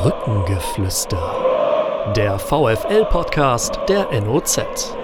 Brückengeflüster. Der VFL-Podcast der NOZ.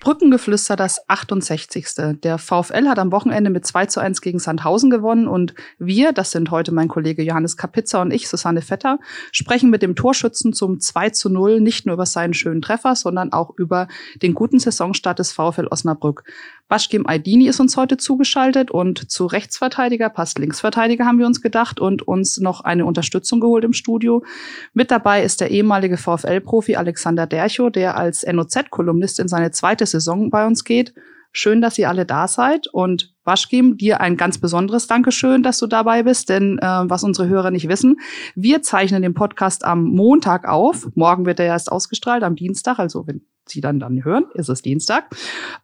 Brückengeflüster das 68. Der VfL hat am Wochenende mit 2 zu 1 gegen Sandhausen gewonnen und wir, das sind heute mein Kollege Johannes Kapitzer und ich, Susanne Vetter, sprechen mit dem Torschützen zum 2 zu 0 nicht nur über seinen schönen Treffer, sondern auch über den guten Saisonstart des VfL Osnabrück. Baschkim Aydini ist uns heute zugeschaltet und zu Rechtsverteidiger passt Linksverteidiger, haben wir uns gedacht und uns noch eine Unterstützung geholt im Studio. Mit dabei ist der ehemalige VfL-Profi Alexander Dercho, der als NOZ-Kolumnist in seine zweite Saison bei uns geht. Schön, dass ihr alle da seid und Waschkim, dir ein ganz besonderes Dankeschön, dass du dabei bist, denn äh, was unsere Hörer nicht wissen, wir zeichnen den Podcast am Montag auf. Morgen wird er erst ausgestrahlt, am Dienstag, also wenn Sie dann dann hören, ist es Dienstag.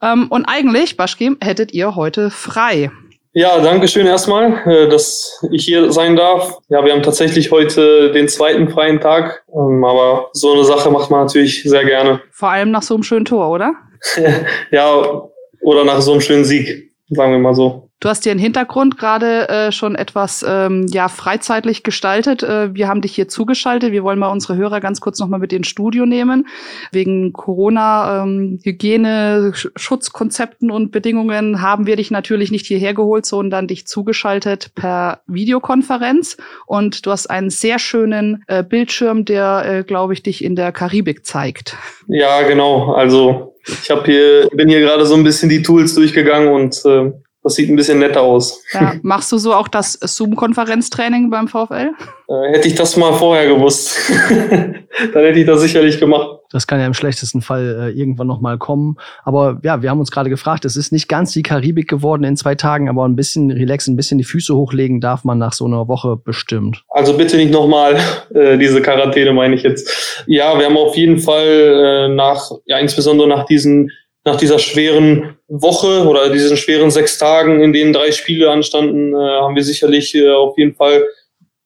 Ähm, und eigentlich, Baschkim, hättet ihr heute frei. Ja, danke schön erstmal, äh, dass ich hier sein darf. Ja, wir haben tatsächlich heute den zweiten freien Tag, ähm, aber so eine Sache macht man natürlich sehr gerne. Vor allem nach so einem schönen Tor, oder? ja, oder nach so einem schönen Sieg, sagen wir mal so. Du hast dir einen Hintergrund gerade äh, schon etwas ähm, ja freizeitlich gestaltet. Äh, wir haben dich hier zugeschaltet. Wir wollen mal unsere Hörer ganz kurz nochmal mit ins Studio nehmen. Wegen Corona, ähm, Hygiene, Schutzkonzepten und Bedingungen haben wir dich natürlich nicht hierher geholt, sondern dich zugeschaltet per Videokonferenz. Und du hast einen sehr schönen äh, Bildschirm, der, äh, glaube ich, dich in der Karibik zeigt. Ja, genau. Also ich habe hier bin hier gerade so ein bisschen die Tools durchgegangen und äh, das sieht ein bisschen netter aus. Ja. Machst du so auch das Zoom-Konferenztraining beim VfL? Äh, hätte ich das mal vorher gewusst, dann hätte ich das sicherlich gemacht. Das kann ja im schlechtesten Fall äh, irgendwann nochmal kommen. Aber ja, wir haben uns gerade gefragt, es ist nicht ganz die Karibik geworden in zwei Tagen, aber ein bisschen relaxen, ein bisschen die Füße hochlegen darf man nach so einer Woche bestimmt. Also bitte nicht nochmal äh, diese Quarantäne, meine ich jetzt. Ja, wir haben auf jeden Fall äh, nach, ja, insbesondere nach diesen nach dieser schweren Woche oder diesen schweren sechs Tagen, in denen drei Spiele anstanden, äh, haben wir sicherlich äh, auf jeden Fall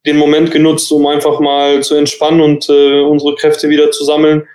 den Moment genutzt, um einfach mal zu entspannen und äh, unsere Kräfte wieder zu sammeln.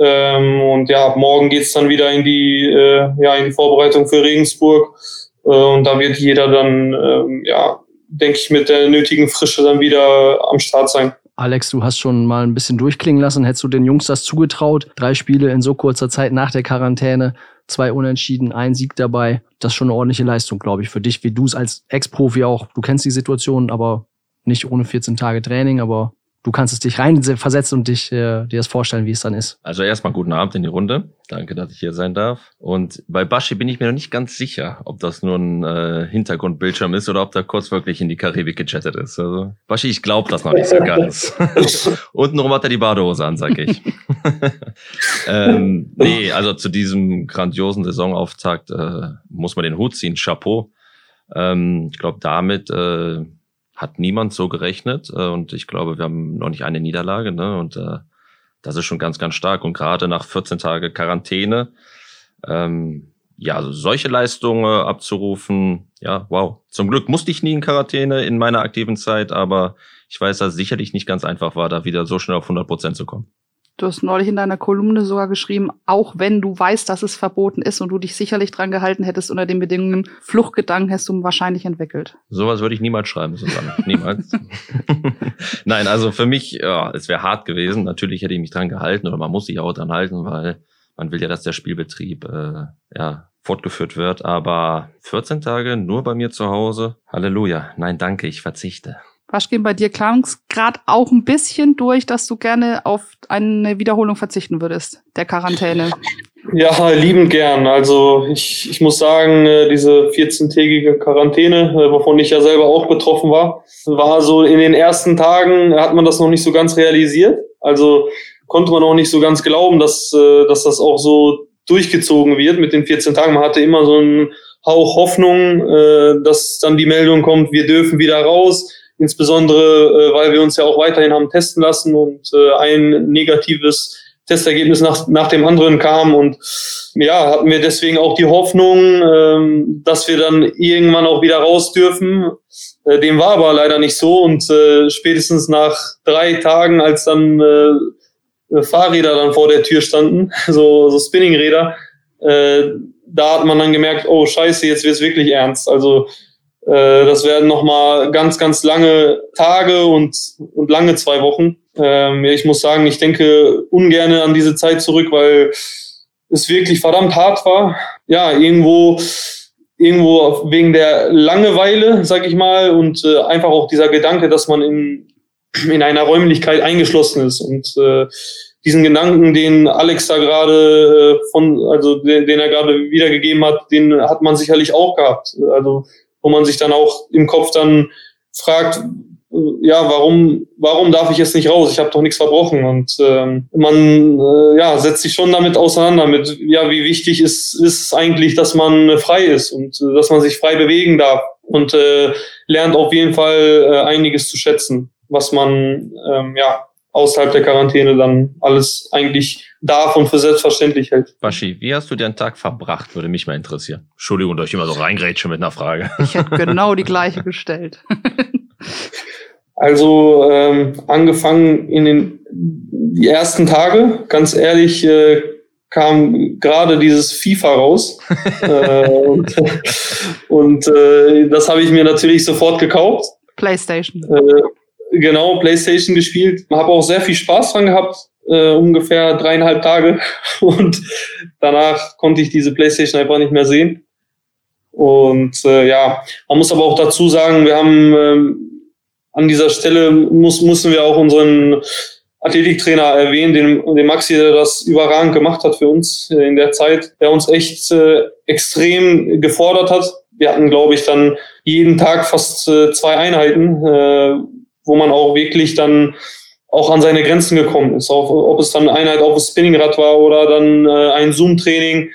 Ähm, und ja, morgen geht's dann wieder in die, äh, ja, in die Vorbereitung für Regensburg. Äh, und da wird jeder dann, ähm, ja, denke ich, mit der nötigen Frische dann wieder am Start sein. Alex, du hast schon mal ein bisschen durchklingen lassen. Hättest du den Jungs das zugetraut? Drei Spiele in so kurzer Zeit nach der Quarantäne, zwei Unentschieden, ein Sieg dabei. Das ist schon eine ordentliche Leistung, glaube ich, für dich, wie du es als Ex-Profi auch. Du kennst die Situation, aber nicht ohne 14 Tage Training, aber du kannst es dich reinversetzen und dich, äh, dir das vorstellen, wie es dann ist. Also erstmal guten Abend in die Runde. Danke, dass ich hier sein darf. Und bei Baschi bin ich mir noch nicht ganz sicher, ob das nur ein äh, Hintergrundbildschirm ist oder ob da kurz wirklich in die Karibik gechattet ist. Also Baschi, ich glaube das noch nicht so ganz. Untenrum hat er die Badehose an, sag ich. ähm, nee, also zu diesem grandiosen Saisonauftakt äh, muss man den Hut ziehen. Chapeau. Ähm, ich glaube, damit äh, hat niemand so gerechnet. Äh, und ich glaube, wir haben noch nicht eine Niederlage. Ne? Und äh, das ist schon ganz, ganz stark. Und gerade nach 14 Tage Quarantäne, ähm, ja, also solche Leistungen abzurufen, ja, wow. Zum Glück musste ich nie in Quarantäne in meiner aktiven Zeit, aber ich weiß, dass es sicherlich nicht ganz einfach war, da wieder so schnell auf 100 Prozent zu kommen. Du hast neulich in deiner Kolumne sogar geschrieben, auch wenn du weißt, dass es verboten ist und du dich sicherlich dran gehalten hättest unter den Bedingungen, Fluchtgedanken hast du wahrscheinlich entwickelt. Sowas würde ich niemals schreiben, Susanne. niemals. Nein, also für mich, ja, es wäre hart gewesen. Natürlich hätte ich mich dran gehalten oder man muss sich auch dran halten, weil man will ja, dass der Spielbetrieb äh, ja, fortgeführt wird. Aber 14 Tage nur bei mir zu Hause. Halleluja. Nein, danke, ich verzichte. Waschgehen, bei dir klang es gerade auch ein bisschen durch, dass du gerne auf eine Wiederholung verzichten würdest, der Quarantäne. Ja, liebend gern. Also ich, ich muss sagen, äh, diese 14-tägige Quarantäne, äh, wovon ich ja selber auch betroffen war, war so in den ersten Tagen hat man das noch nicht so ganz realisiert. Also konnte man auch nicht so ganz glauben, dass, äh, dass das auch so durchgezogen wird mit den 14 Tagen. Man hatte immer so einen Hauch Hoffnung, dass dann die Meldung kommt, wir dürfen wieder raus Insbesondere, äh, weil wir uns ja auch weiterhin haben testen lassen und äh, ein negatives Testergebnis nach, nach dem anderen kam. Und ja, hatten wir deswegen auch die Hoffnung, ähm, dass wir dann irgendwann auch wieder raus dürfen. Äh, dem war aber leider nicht so. Und äh, spätestens nach drei Tagen, als dann äh, Fahrräder dann vor der Tür standen, so, so Spinningräder, äh, da hat man dann gemerkt, oh scheiße, jetzt wird's wirklich ernst. Also das werden nochmal ganz, ganz lange Tage und, und lange zwei Wochen. Ähm, ich muss sagen, ich denke ungern an diese Zeit zurück, weil es wirklich verdammt hart war. Ja, irgendwo, irgendwo wegen der Langeweile, sag ich mal, und äh, einfach auch dieser Gedanke, dass man in, in einer Räumlichkeit eingeschlossen ist und äh, diesen Gedanken, den Alex da gerade äh, von, also den, den er gerade wiedergegeben hat, den hat man sicherlich auch gehabt. Also wo man sich dann auch im Kopf dann fragt, ja, warum, warum darf ich jetzt nicht raus? Ich habe doch nichts verbrochen. Und ähm, man äh, ja, setzt sich schon damit auseinander, mit ja, wie wichtig ist, ist eigentlich, dass man frei ist und äh, dass man sich frei bewegen darf und äh, lernt auf jeden Fall äh, einiges zu schätzen, was man ähm, ja außerhalb der Quarantäne dann alles eigentlich darf und für selbstverständlich hält. Baschi, wie hast du den Tag verbracht? Würde mich mal interessieren. Entschuldigung, dass ich immer so reingrätsche mit einer Frage. Ich hätte genau die gleiche gestellt. also ähm, angefangen in den die ersten Tage, ganz ehrlich, äh, kam gerade dieses FIFA raus. äh, und und äh, das habe ich mir natürlich sofort gekauft. PlayStation. Äh, genau, PlayStation gespielt. Habe auch sehr viel Spaß dran gehabt, äh, ungefähr dreieinhalb Tage. Und danach konnte ich diese PlayStation einfach nicht mehr sehen. Und äh, ja, man muss aber auch dazu sagen, wir haben ähm, an dieser Stelle muss, müssen wir auch unseren Athletiktrainer erwähnen, den, den Maxi, der das überragend gemacht hat für uns in der Zeit, der uns echt äh, extrem gefordert hat. Wir hatten, glaube ich, dann jeden Tag fast äh, zwei Einheiten, äh, wo man auch wirklich dann auch an seine Grenzen gekommen ist. Auch, ob es dann Einheit auf das Spinningrad war oder dann äh, ein Zoom-Training,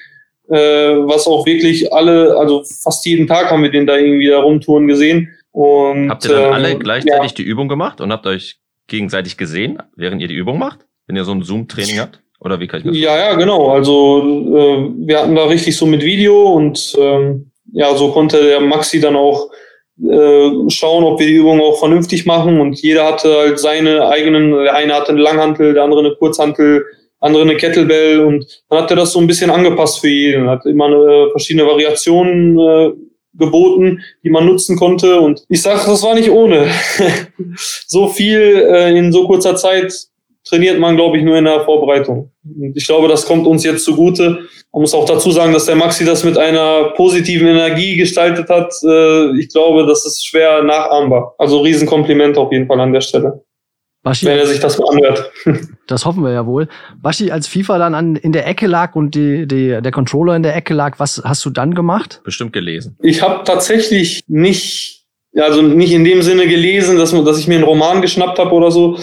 äh, was auch wirklich alle, also fast jeden Tag haben wir den da irgendwie da rumtouren gesehen. Und, habt ihr dann ähm, alle gleichzeitig ja. die Übung gemacht und habt euch gegenseitig gesehen, während ihr die Übung macht? Wenn ihr so ein Zoom-Training habt? Oder wie kann ich das Ja, ja, genau. Also äh, wir hatten da richtig so mit Video und ähm, ja, so konnte der Maxi dann auch äh, schauen, ob wir die Übung auch vernünftig machen. Und jeder hatte halt seine eigenen, der eine hatte eine Langhantel, der andere eine Kurzhantel, andere eine Kettlebell und dann hat er das so ein bisschen angepasst für jeden. Hat immer eine, verschiedene Variationen äh, geboten, die man nutzen konnte. Und ich sage, das war nicht ohne. so viel äh, in so kurzer Zeit trainiert man, glaube ich, nur in der Vorbereitung. Und ich glaube, das kommt uns jetzt zugute. Man muss auch dazu sagen, dass der Maxi das mit einer positiven Energie gestaltet hat. Äh, ich glaube, das ist schwer nachahmbar. Also Riesenkompliment auf jeden Fall an der Stelle. Baschi, wenn er sich das mal anhört. Das hoffen wir ja wohl. Baschi, als FIFA dann an, in der Ecke lag und die, die, der Controller in der Ecke lag, was hast du dann gemacht? Bestimmt gelesen. Ich habe tatsächlich nicht, also nicht in dem Sinne gelesen, dass, dass ich mir einen Roman geschnappt habe oder so.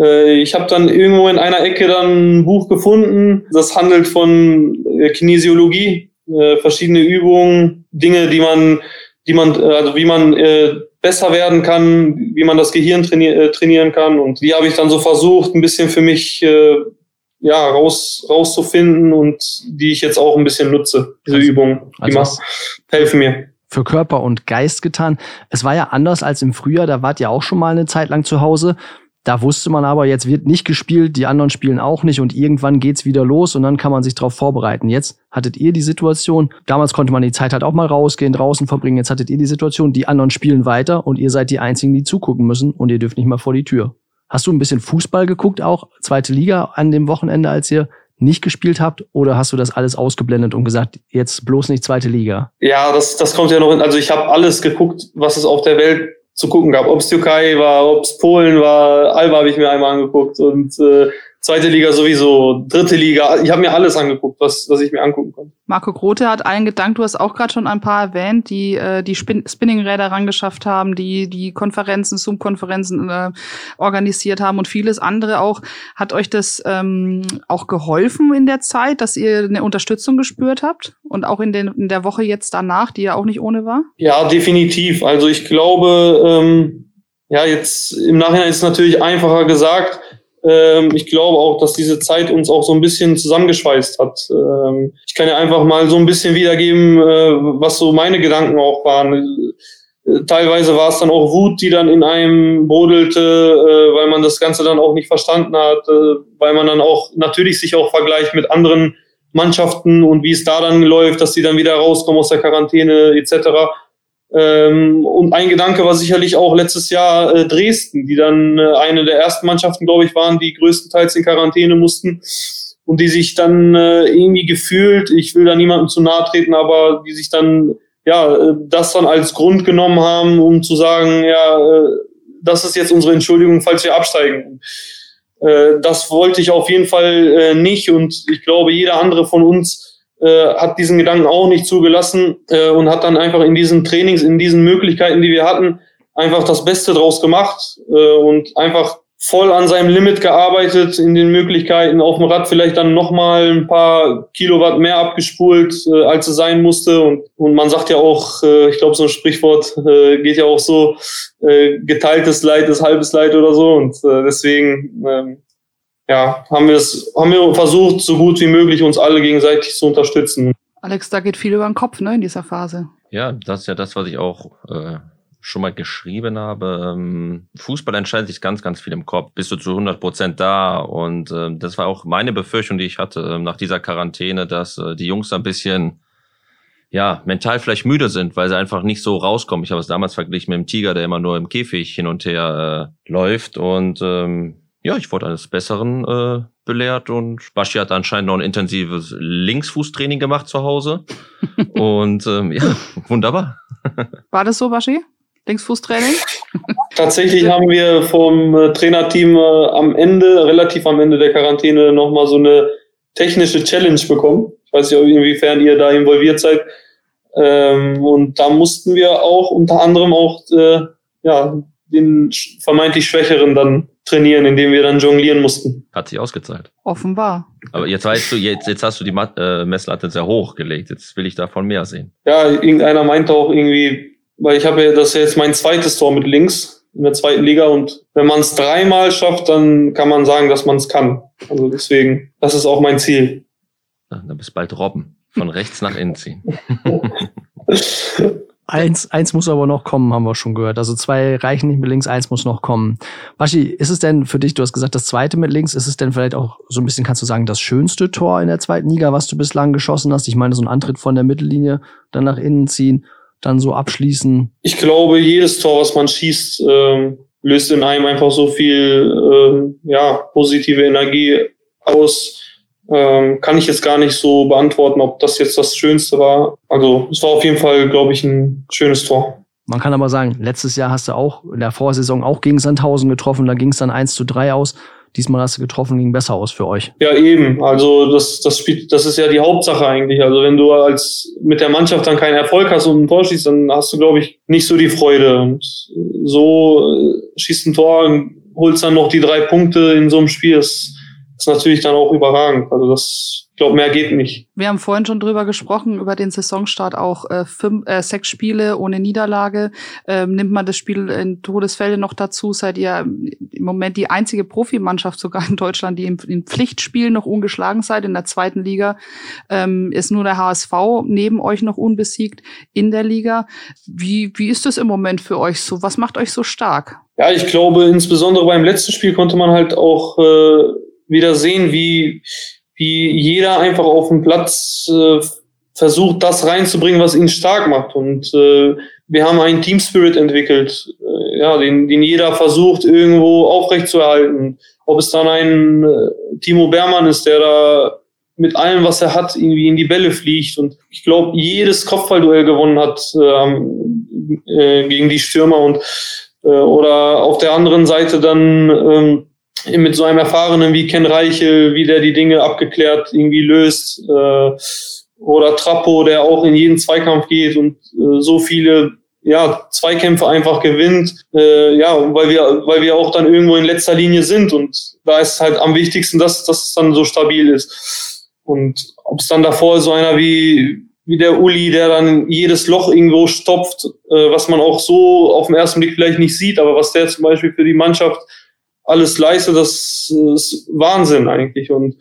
Äh, ich habe dann irgendwo in einer Ecke dann ein Buch gefunden, das handelt von äh, Kinesiologie, äh, verschiedene Übungen, Dinge, die man, die man, also wie man besser werden kann, wie man das Gehirn trainier trainieren kann. Und die habe ich dann so versucht, ein bisschen für mich ja, raus, rauszufinden und die ich jetzt auch ein bisschen nutze, diese also, Übungen. Die also helfen mir für Körper und Geist getan. Es war ja anders als im Frühjahr, da wart ihr auch schon mal eine Zeit lang zu Hause. Da wusste man aber, jetzt wird nicht gespielt, die anderen spielen auch nicht und irgendwann geht's wieder los und dann kann man sich darauf vorbereiten. Jetzt hattet ihr die Situation, damals konnte man die Zeit halt auch mal rausgehen, draußen verbringen. Jetzt hattet ihr die Situation, die anderen spielen weiter und ihr seid die Einzigen, die zugucken müssen und ihr dürft nicht mal vor die Tür. Hast du ein bisschen Fußball geguckt, auch zweite Liga an dem Wochenende, als ihr nicht gespielt habt? Oder hast du das alles ausgeblendet und gesagt, jetzt bloß nicht zweite Liga? Ja, das, das kommt ja noch in. Also ich habe alles geguckt, was es auf der Welt zu gucken gab. Ob es Türkei war, ob es Polen war, Alba habe ich mir einmal angeguckt und äh, zweite Liga sowieso, dritte Liga. Ich habe mir alles angeguckt, was, was ich mir angucken konnte. Marco Grote hat allen gedankt, du hast auch gerade schon ein paar erwähnt, die äh, die Spin Spinningräder rangeschafft haben, die die Konferenzen, Zoom-Konferenzen äh, organisiert haben und vieles andere auch. Hat euch das ähm, auch geholfen in der Zeit, dass ihr eine Unterstützung gespürt habt? Und auch in, den, in der Woche jetzt danach, die ja auch nicht ohne war? Ja, definitiv. Also ich glaube, ähm, ja, jetzt im Nachhinein ist es natürlich einfacher gesagt, ich glaube auch, dass diese Zeit uns auch so ein bisschen zusammengeschweißt hat. Ähm, ich kann ja einfach mal so ein bisschen wiedergeben, äh, was so meine Gedanken auch waren. Äh, teilweise war es dann auch Wut, die dann in einem brodelte, äh, weil man das Ganze dann auch nicht verstanden hat, weil man dann auch natürlich sich auch vergleicht mit anderen Mannschaften und wie es da dann läuft, dass die dann wieder rauskommen aus der Quarantäne etc. Ähm, und ein Gedanke war sicherlich auch letztes Jahr äh, Dresden, die dann äh, eine der ersten Mannschaften, glaube ich, waren, die größtenteils in Quarantäne mussten und die sich dann äh, irgendwie gefühlt, ich will da niemandem zu nahe treten, aber die sich dann ja äh, das dann als Grund genommen haben, um zu sagen, ja, äh, das ist jetzt unsere Entschuldigung, falls wir absteigen. Äh, das wollte ich auf jeden Fall nicht und ich glaube, jeder andere von uns äh, hat diesen Gedanken auch nicht zugelassen äh, und hat dann einfach in diesen Trainings, in diesen Möglichkeiten, die wir hatten, einfach das Beste draus gemacht äh, und einfach voll an seinem Limit gearbeitet, in den Möglichkeiten auf dem Rad vielleicht dann nochmal ein paar Kilowatt mehr abgespult, äh, als es sein musste. Und, und man sagt ja auch, äh, ich glaube, so ein Sprichwort äh, geht ja auch so, äh, geteiltes Leid ist halbes Leid oder so. Und äh, deswegen äh, ja, haben wir es, haben wir versucht, so gut wie möglich uns alle gegenseitig zu unterstützen. Alex, da geht viel über den Kopf, ne, in dieser Phase. Ja, das ist ja das, was ich auch äh, schon mal geschrieben habe. Ähm, Fußball entscheidet sich ganz, ganz viel im Kopf. Bist du zu 100 Prozent da? Und äh, das war auch meine Befürchtung, die ich hatte äh, nach dieser Quarantäne, dass äh, die Jungs ein bisschen ja, mental vielleicht müde sind, weil sie einfach nicht so rauskommen. Ich habe es damals verglichen mit dem Tiger, der immer nur im Käfig hin und her äh, läuft. Und ähm, ja, ich wurde eines Besseren äh, belehrt und Baschi hat anscheinend noch ein intensives Linksfußtraining gemacht zu Hause. und ähm, ja, wunderbar. War das so, Baschi? Linksfußtraining? Tatsächlich haben wir vom äh, Trainerteam äh, am Ende, relativ am Ende der Quarantäne, nochmal so eine technische Challenge bekommen. Ich weiß nicht, inwiefern ihr da involviert seid. Ähm, und da mussten wir auch unter anderem auch äh, ja, den vermeintlich Schwächeren dann trainieren, indem wir dann jonglieren mussten. Hat sich ausgezahlt. Offenbar. Aber jetzt weißt du, jetzt, jetzt hast du die Mat äh, Messlatte sehr hoch gelegt. Jetzt will ich davon mehr sehen. Ja, irgendeiner meinte auch irgendwie, weil ich habe ja, das ist jetzt mein zweites Tor mit links in der zweiten Liga und wenn man es dreimal schafft, dann kann man sagen, dass man es kann. Also deswegen, das ist auch mein Ziel. Ja, dann bist bald Robben. Von rechts nach innen ziehen. Eins, eins muss aber noch kommen, haben wir schon gehört. Also zwei reichen nicht mit links, eins muss noch kommen. Baschi, ist es denn für dich, du hast gesagt, das zweite mit links, ist es denn vielleicht auch so ein bisschen, kannst du sagen, das schönste Tor in der zweiten Liga, was du bislang geschossen hast? Ich meine, so ein Antritt von der Mittellinie, dann nach innen ziehen, dann so abschließen. Ich glaube, jedes Tor, was man schießt, äh, löst in einem einfach so viel äh, ja, positive Energie aus ähm, kann ich jetzt gar nicht so beantworten, ob das jetzt das Schönste war. Also es war auf jeden Fall, glaube ich, ein schönes Tor. Man kann aber sagen, letztes Jahr hast du auch in der Vorsaison auch gegen Sandhausen getroffen, da ging es dann 1 zu 3 aus. Diesmal hast du getroffen, ging besser aus für euch. Ja, eben. Also das, das spielt, das ist ja die Hauptsache eigentlich. Also wenn du als mit der Mannschaft dann keinen Erfolg hast und ein Tor schießt, dann hast du, glaube ich, nicht so die Freude. Und so äh, schießt ein Tor, holst dann noch die drei Punkte in so einem Spiel. Das ist natürlich dann auch überragend. Also das, ich glaube, mehr geht nicht. Wir haben vorhin schon drüber gesprochen, über den Saisonstart auch äh, fünf, äh, sechs Spiele ohne Niederlage. Ähm, nimmt man das Spiel in Todesfälle noch dazu, seid ihr im Moment die einzige Profimannschaft sogar in Deutschland, die im, in Pflichtspielen noch ungeschlagen seid. In der zweiten Liga ähm, ist nur der HSV neben euch noch unbesiegt in der Liga. Wie, wie ist das im Moment für euch so? Was macht euch so stark? Ja, ich glaube, insbesondere beim letzten Spiel konnte man halt auch äh, wieder sehen, wie, wie jeder einfach auf dem Platz äh, versucht, das reinzubringen, was ihn stark macht. Und äh, wir haben einen Team Spirit entwickelt, äh, ja, den, den jeder versucht, irgendwo aufrechtzuerhalten. Ob es dann ein äh, Timo Bermann ist, der da mit allem, was er hat, irgendwie in die Bälle fliegt. Und ich glaube, jedes Kopfballduell gewonnen hat äh, äh, gegen die Stürmer und äh, oder auf der anderen Seite dann ähm, mit so einem Erfahrenen wie Ken Reichel, wie der die Dinge abgeklärt irgendwie löst, äh, oder Trappo, der auch in jeden Zweikampf geht und äh, so viele ja, Zweikämpfe einfach gewinnt, äh, ja, weil wir, weil wir auch dann irgendwo in letzter Linie sind und da ist halt am wichtigsten, dass, dass es dann so stabil ist. Und ob es dann davor so einer wie, wie der Uli, der dann jedes Loch irgendwo stopft, äh, was man auch so auf den ersten Blick vielleicht nicht sieht, aber was der zum Beispiel für die Mannschaft alles leiste, das ist Wahnsinn eigentlich. Und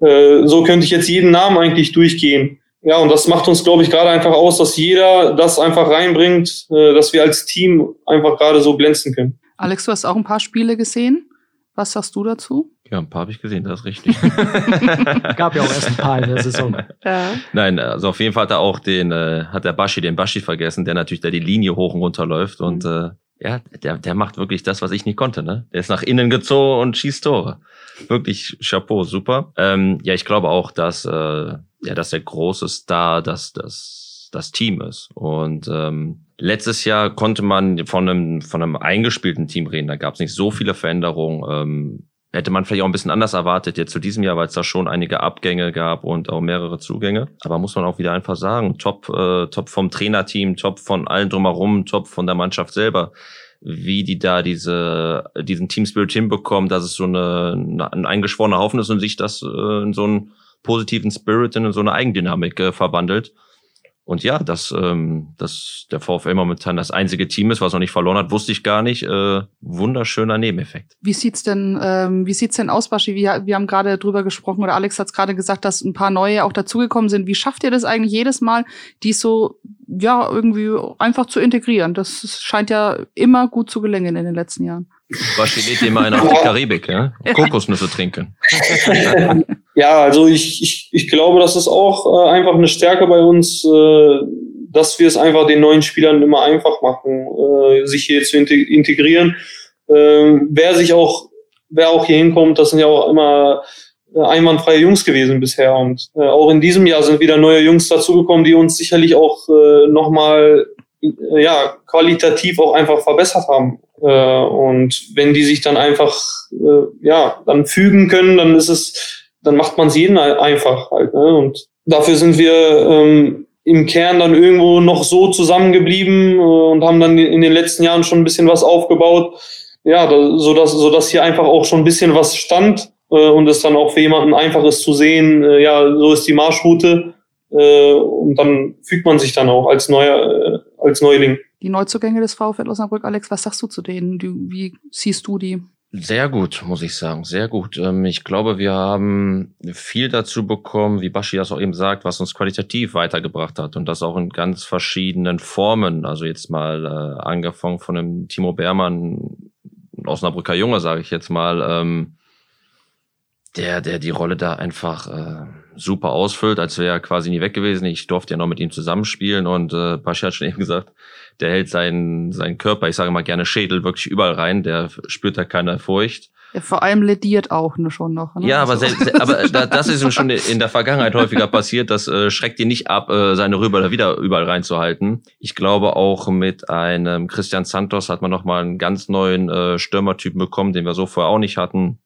äh, so könnte ich jetzt jeden Namen eigentlich durchgehen. Ja, und das macht uns, glaube ich, gerade einfach aus, dass jeder das einfach reinbringt, äh, dass wir als Team einfach gerade so glänzen können. Alex, du hast auch ein paar Spiele gesehen. Was sagst du dazu? Ja, ein paar habe ich gesehen, das ist richtig. Gab ja auch erst ein paar in der Saison. Ja. Nein, also auf jeden Fall hat er auch den, äh, hat der Bashi, den Bashi vergessen, der natürlich da die Linie hoch und runter läuft und äh, ja, der, der macht wirklich das, was ich nicht konnte, ne? Der ist nach innen gezogen und schießt Tore. Wirklich Chapeau, super. Ähm, ja, ich glaube auch, dass, äh, ja, dass der große Star, dass das, das Team ist. Und ähm, letztes Jahr konnte man von einem, von einem eingespielten Team reden. Da gab es nicht so viele Veränderungen. Ähm, hätte man vielleicht auch ein bisschen anders erwartet jetzt zu diesem Jahr, weil es da schon einige Abgänge gab und auch mehrere Zugänge. Aber muss man auch wieder einfach sagen, top, äh, top vom Trainerteam, top von allen drumherum, top von der Mannschaft selber, wie die da diese diesen Team Spirit hinbekommen, dass es so eine, ein eingeschworener Haufen ist und sich das äh, in so einen positiven Spirit in so eine Eigendynamik äh, verwandelt. Und ja, dass, ähm, dass der VfL momentan das einzige Team ist, was noch nicht verloren hat, wusste ich gar nicht. Äh, wunderschöner Nebeneffekt. Wie sieht's denn, ähm, wie sieht's denn aus, Baschi? Wir, wir haben gerade drüber gesprochen oder Alex hat es gerade gesagt, dass ein paar neue auch dazugekommen sind. Wie schafft ihr das eigentlich jedes Mal, die so ja irgendwie einfach zu integrieren? Das scheint ja immer gut zu gelingen in den letzten Jahren. Baschi lädt immer einen auf die Karibik, ja? Kokosnüsse trinken. Ja, also ich, ich, ich glaube, das ist auch äh, einfach eine Stärke bei uns, äh, dass wir es einfach den neuen Spielern immer einfach machen, äh, sich hier zu integrieren. Äh, wer sich auch, wer auch hier hinkommt, das sind ja auch immer äh, einwandfreie Jungs gewesen bisher. Und äh, auch in diesem Jahr sind wieder neue Jungs dazugekommen, die uns sicherlich auch äh, nochmal ja, qualitativ auch einfach verbessert haben. Äh, und wenn die sich dann einfach äh, ja, dann fügen können, dann ist es dann macht man es jeden einfach halt. Ne? Und dafür sind wir ähm, im Kern dann irgendwo noch so zusammengeblieben äh, und haben dann in den letzten Jahren schon ein bisschen was aufgebaut. Ja, so dass so dass hier einfach auch schon ein bisschen was stand äh, und es dann auch für jemanden einfach ist zu sehen, äh, ja, so ist die Marschroute äh, und dann fügt man sich dann auch als neuer als Neuling. Die Neuzugänge des VfL Osnabrück, Alex, was sagst du zu denen? Du, wie siehst du die? Sehr gut, muss ich sagen, sehr gut. Ähm, ich glaube, wir haben viel dazu bekommen, wie Baschi das auch eben sagt, was uns qualitativ weitergebracht hat und das auch in ganz verschiedenen Formen. Also jetzt mal äh, angefangen von dem Timo Beermann, Osnabrücker Junge, sage ich jetzt mal, ähm, der, der die Rolle da einfach äh, super ausfüllt, als wäre er quasi nie weg gewesen. Ich durfte ja noch mit ihm zusammenspielen und äh, Baschi hat schon eben gesagt, der hält seinen, seinen Körper, ich sage mal gerne Schädel, wirklich überall rein, der spürt da keine Furcht. Ja, vor allem lediert auch ne, schon noch. Ne? Ja, aber, also. selbst, aber das ist ihm schon in der Vergangenheit häufiger passiert. Das äh, schreckt ihn nicht ab, äh, seine Rüber da wieder überall reinzuhalten. Ich glaube auch mit einem Christian Santos hat man nochmal einen ganz neuen äh, Stürmertypen bekommen, den wir so vorher auch nicht hatten.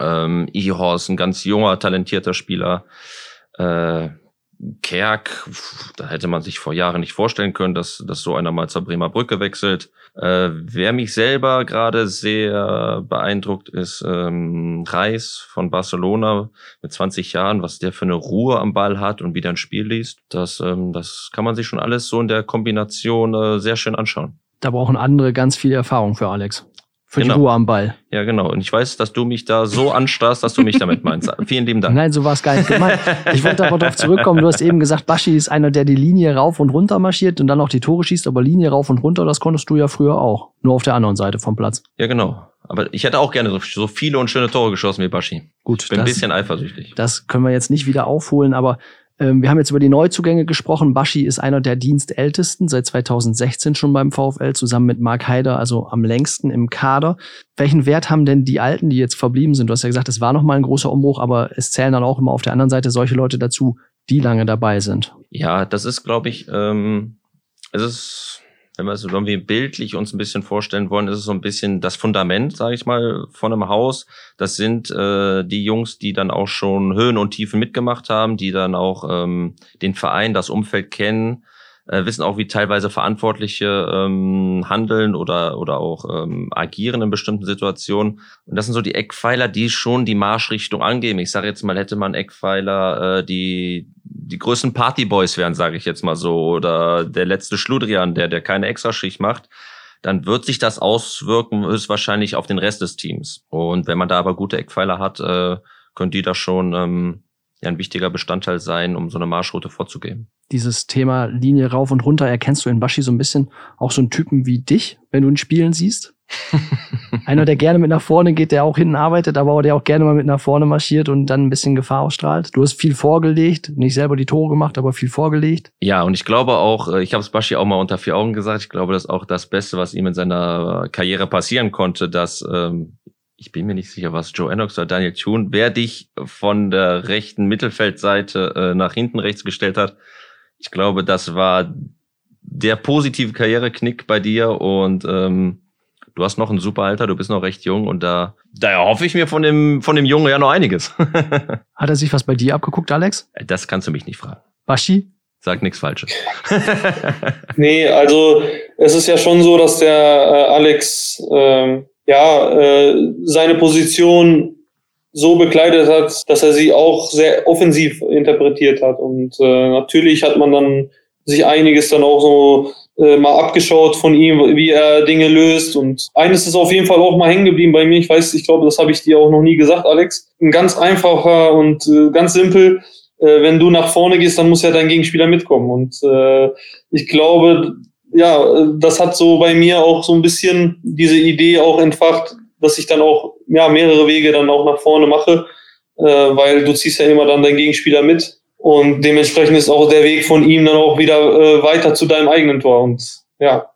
Ähm, Ihorst, ein ganz junger, talentierter Spieler. Äh, Kerk, da hätte man sich vor Jahren nicht vorstellen können, dass, dass so einer mal zur Bremer Brücke wechselt. Äh, wer mich selber gerade sehr beeindruckt, ist ähm, Reis von Barcelona mit 20 Jahren, was der für eine Ruhe am Ball hat und wie der ein Spiel liest. Das, ähm, das kann man sich schon alles so in der Kombination äh, sehr schön anschauen. Da brauchen andere ganz viel Erfahrung für Alex. Für genau. die Ruhe am Ball. Ja, genau. Und ich weiß, dass du mich da so anstarrst, dass du mich damit meinst. Vielen lieben Dank. Nein, so war es gar nicht gemeint. Ich wollte aber darauf zurückkommen. Du hast eben gesagt, Baschi ist einer, der die Linie rauf und runter marschiert und dann auch die Tore schießt, aber Linie rauf und runter, das konntest du ja früher auch. Nur auf der anderen Seite vom Platz. Ja, genau. Aber ich hätte auch gerne so, so viele und schöne Tore geschossen wie Baschi. Gut. Ich bin das, ein bisschen eifersüchtig. Das können wir jetzt nicht wieder aufholen, aber wir haben jetzt über die Neuzugänge gesprochen. Baschi ist einer der Dienstältesten, seit 2016 schon beim VfL, zusammen mit Mark Haider, also am längsten im Kader. Welchen Wert haben denn die Alten, die jetzt verblieben sind? Du hast ja gesagt, es war noch mal ein großer Umbruch, aber es zählen dann auch immer auf der anderen Seite solche Leute dazu, die lange dabei sind. Ja, das ist, glaube ich, ähm, es ist wenn wir es irgendwie bildlich uns ein bisschen vorstellen wollen, ist es so ein bisschen das Fundament, sage ich mal, von einem Haus. Das sind äh, die Jungs, die dann auch schon Höhen und Tiefen mitgemacht haben, die dann auch ähm, den Verein, das Umfeld kennen, äh, wissen auch, wie teilweise Verantwortliche ähm, handeln oder, oder auch ähm, agieren in bestimmten Situationen. Und das sind so die Eckpfeiler, die schon die Marschrichtung angeben. Ich sage jetzt mal, hätte man Eckpfeiler, äh, die die größten Partyboys wären, sage ich jetzt mal so, oder der letzte Schludrian, der, der keine Extraschicht macht, dann wird sich das auswirken höchstwahrscheinlich auf den Rest des Teams. Und wenn man da aber gute Eckpfeiler hat, äh, können die da schon ähm, ja, ein wichtiger Bestandteil sein, um so eine Marschroute vorzugeben. Dieses Thema Linie rauf und runter, erkennst du in Baschi so ein bisschen auch so einen Typen wie dich, wenn du ihn spielen siehst? Einer, der gerne mit nach vorne geht, der auch hinten arbeitet, aber der auch gerne mal mit nach vorne marschiert und dann ein bisschen Gefahr ausstrahlt. Du hast viel vorgelegt, nicht selber die Tore gemacht, aber viel vorgelegt. Ja, und ich glaube auch, äh, ich habe es Baschi auch mal unter vier Augen gesagt, ich glaube, das ist auch das Beste, was ihm in seiner Karriere passieren konnte, dass ähm, ich bin mir nicht sicher, was Joe Ennox oder Daniel Thune, wer dich von der rechten Mittelfeldseite äh, nach hinten rechts gestellt hat. Ich glaube, das war der positive Karriereknick bei dir und ähm, du hast noch ein super Alter, du bist noch recht jung und da, da erhoffe ich mir von dem, von dem Jungen ja noch einiges. Hat er sich was bei dir abgeguckt, Alex? Das kannst du mich nicht fragen. Baschi? Sag nichts Falsches. nee, also es ist ja schon so, dass der äh, Alex äh, ja äh, seine Position so bekleidet hat, dass er sie auch sehr offensiv interpretiert hat. Und äh, natürlich hat man dann sich einiges dann auch so äh, mal abgeschaut von ihm, wie er Dinge löst. Und eines ist auf jeden Fall auch mal hängen geblieben bei mir. Ich weiß, ich glaube, das habe ich dir auch noch nie gesagt, Alex. Ein ganz einfacher und äh, ganz simpel. Äh, wenn du nach vorne gehst, dann muss ja dein Gegenspieler mitkommen. Und äh, ich glaube, ja, das hat so bei mir auch so ein bisschen diese Idee auch entfacht, dass ich dann auch ja mehrere Wege dann auch nach vorne mache, äh, weil du ziehst ja immer dann deinen Gegenspieler mit und dementsprechend ist auch der Weg von ihm dann auch wieder äh, weiter zu deinem eigenen Tor. Und ja,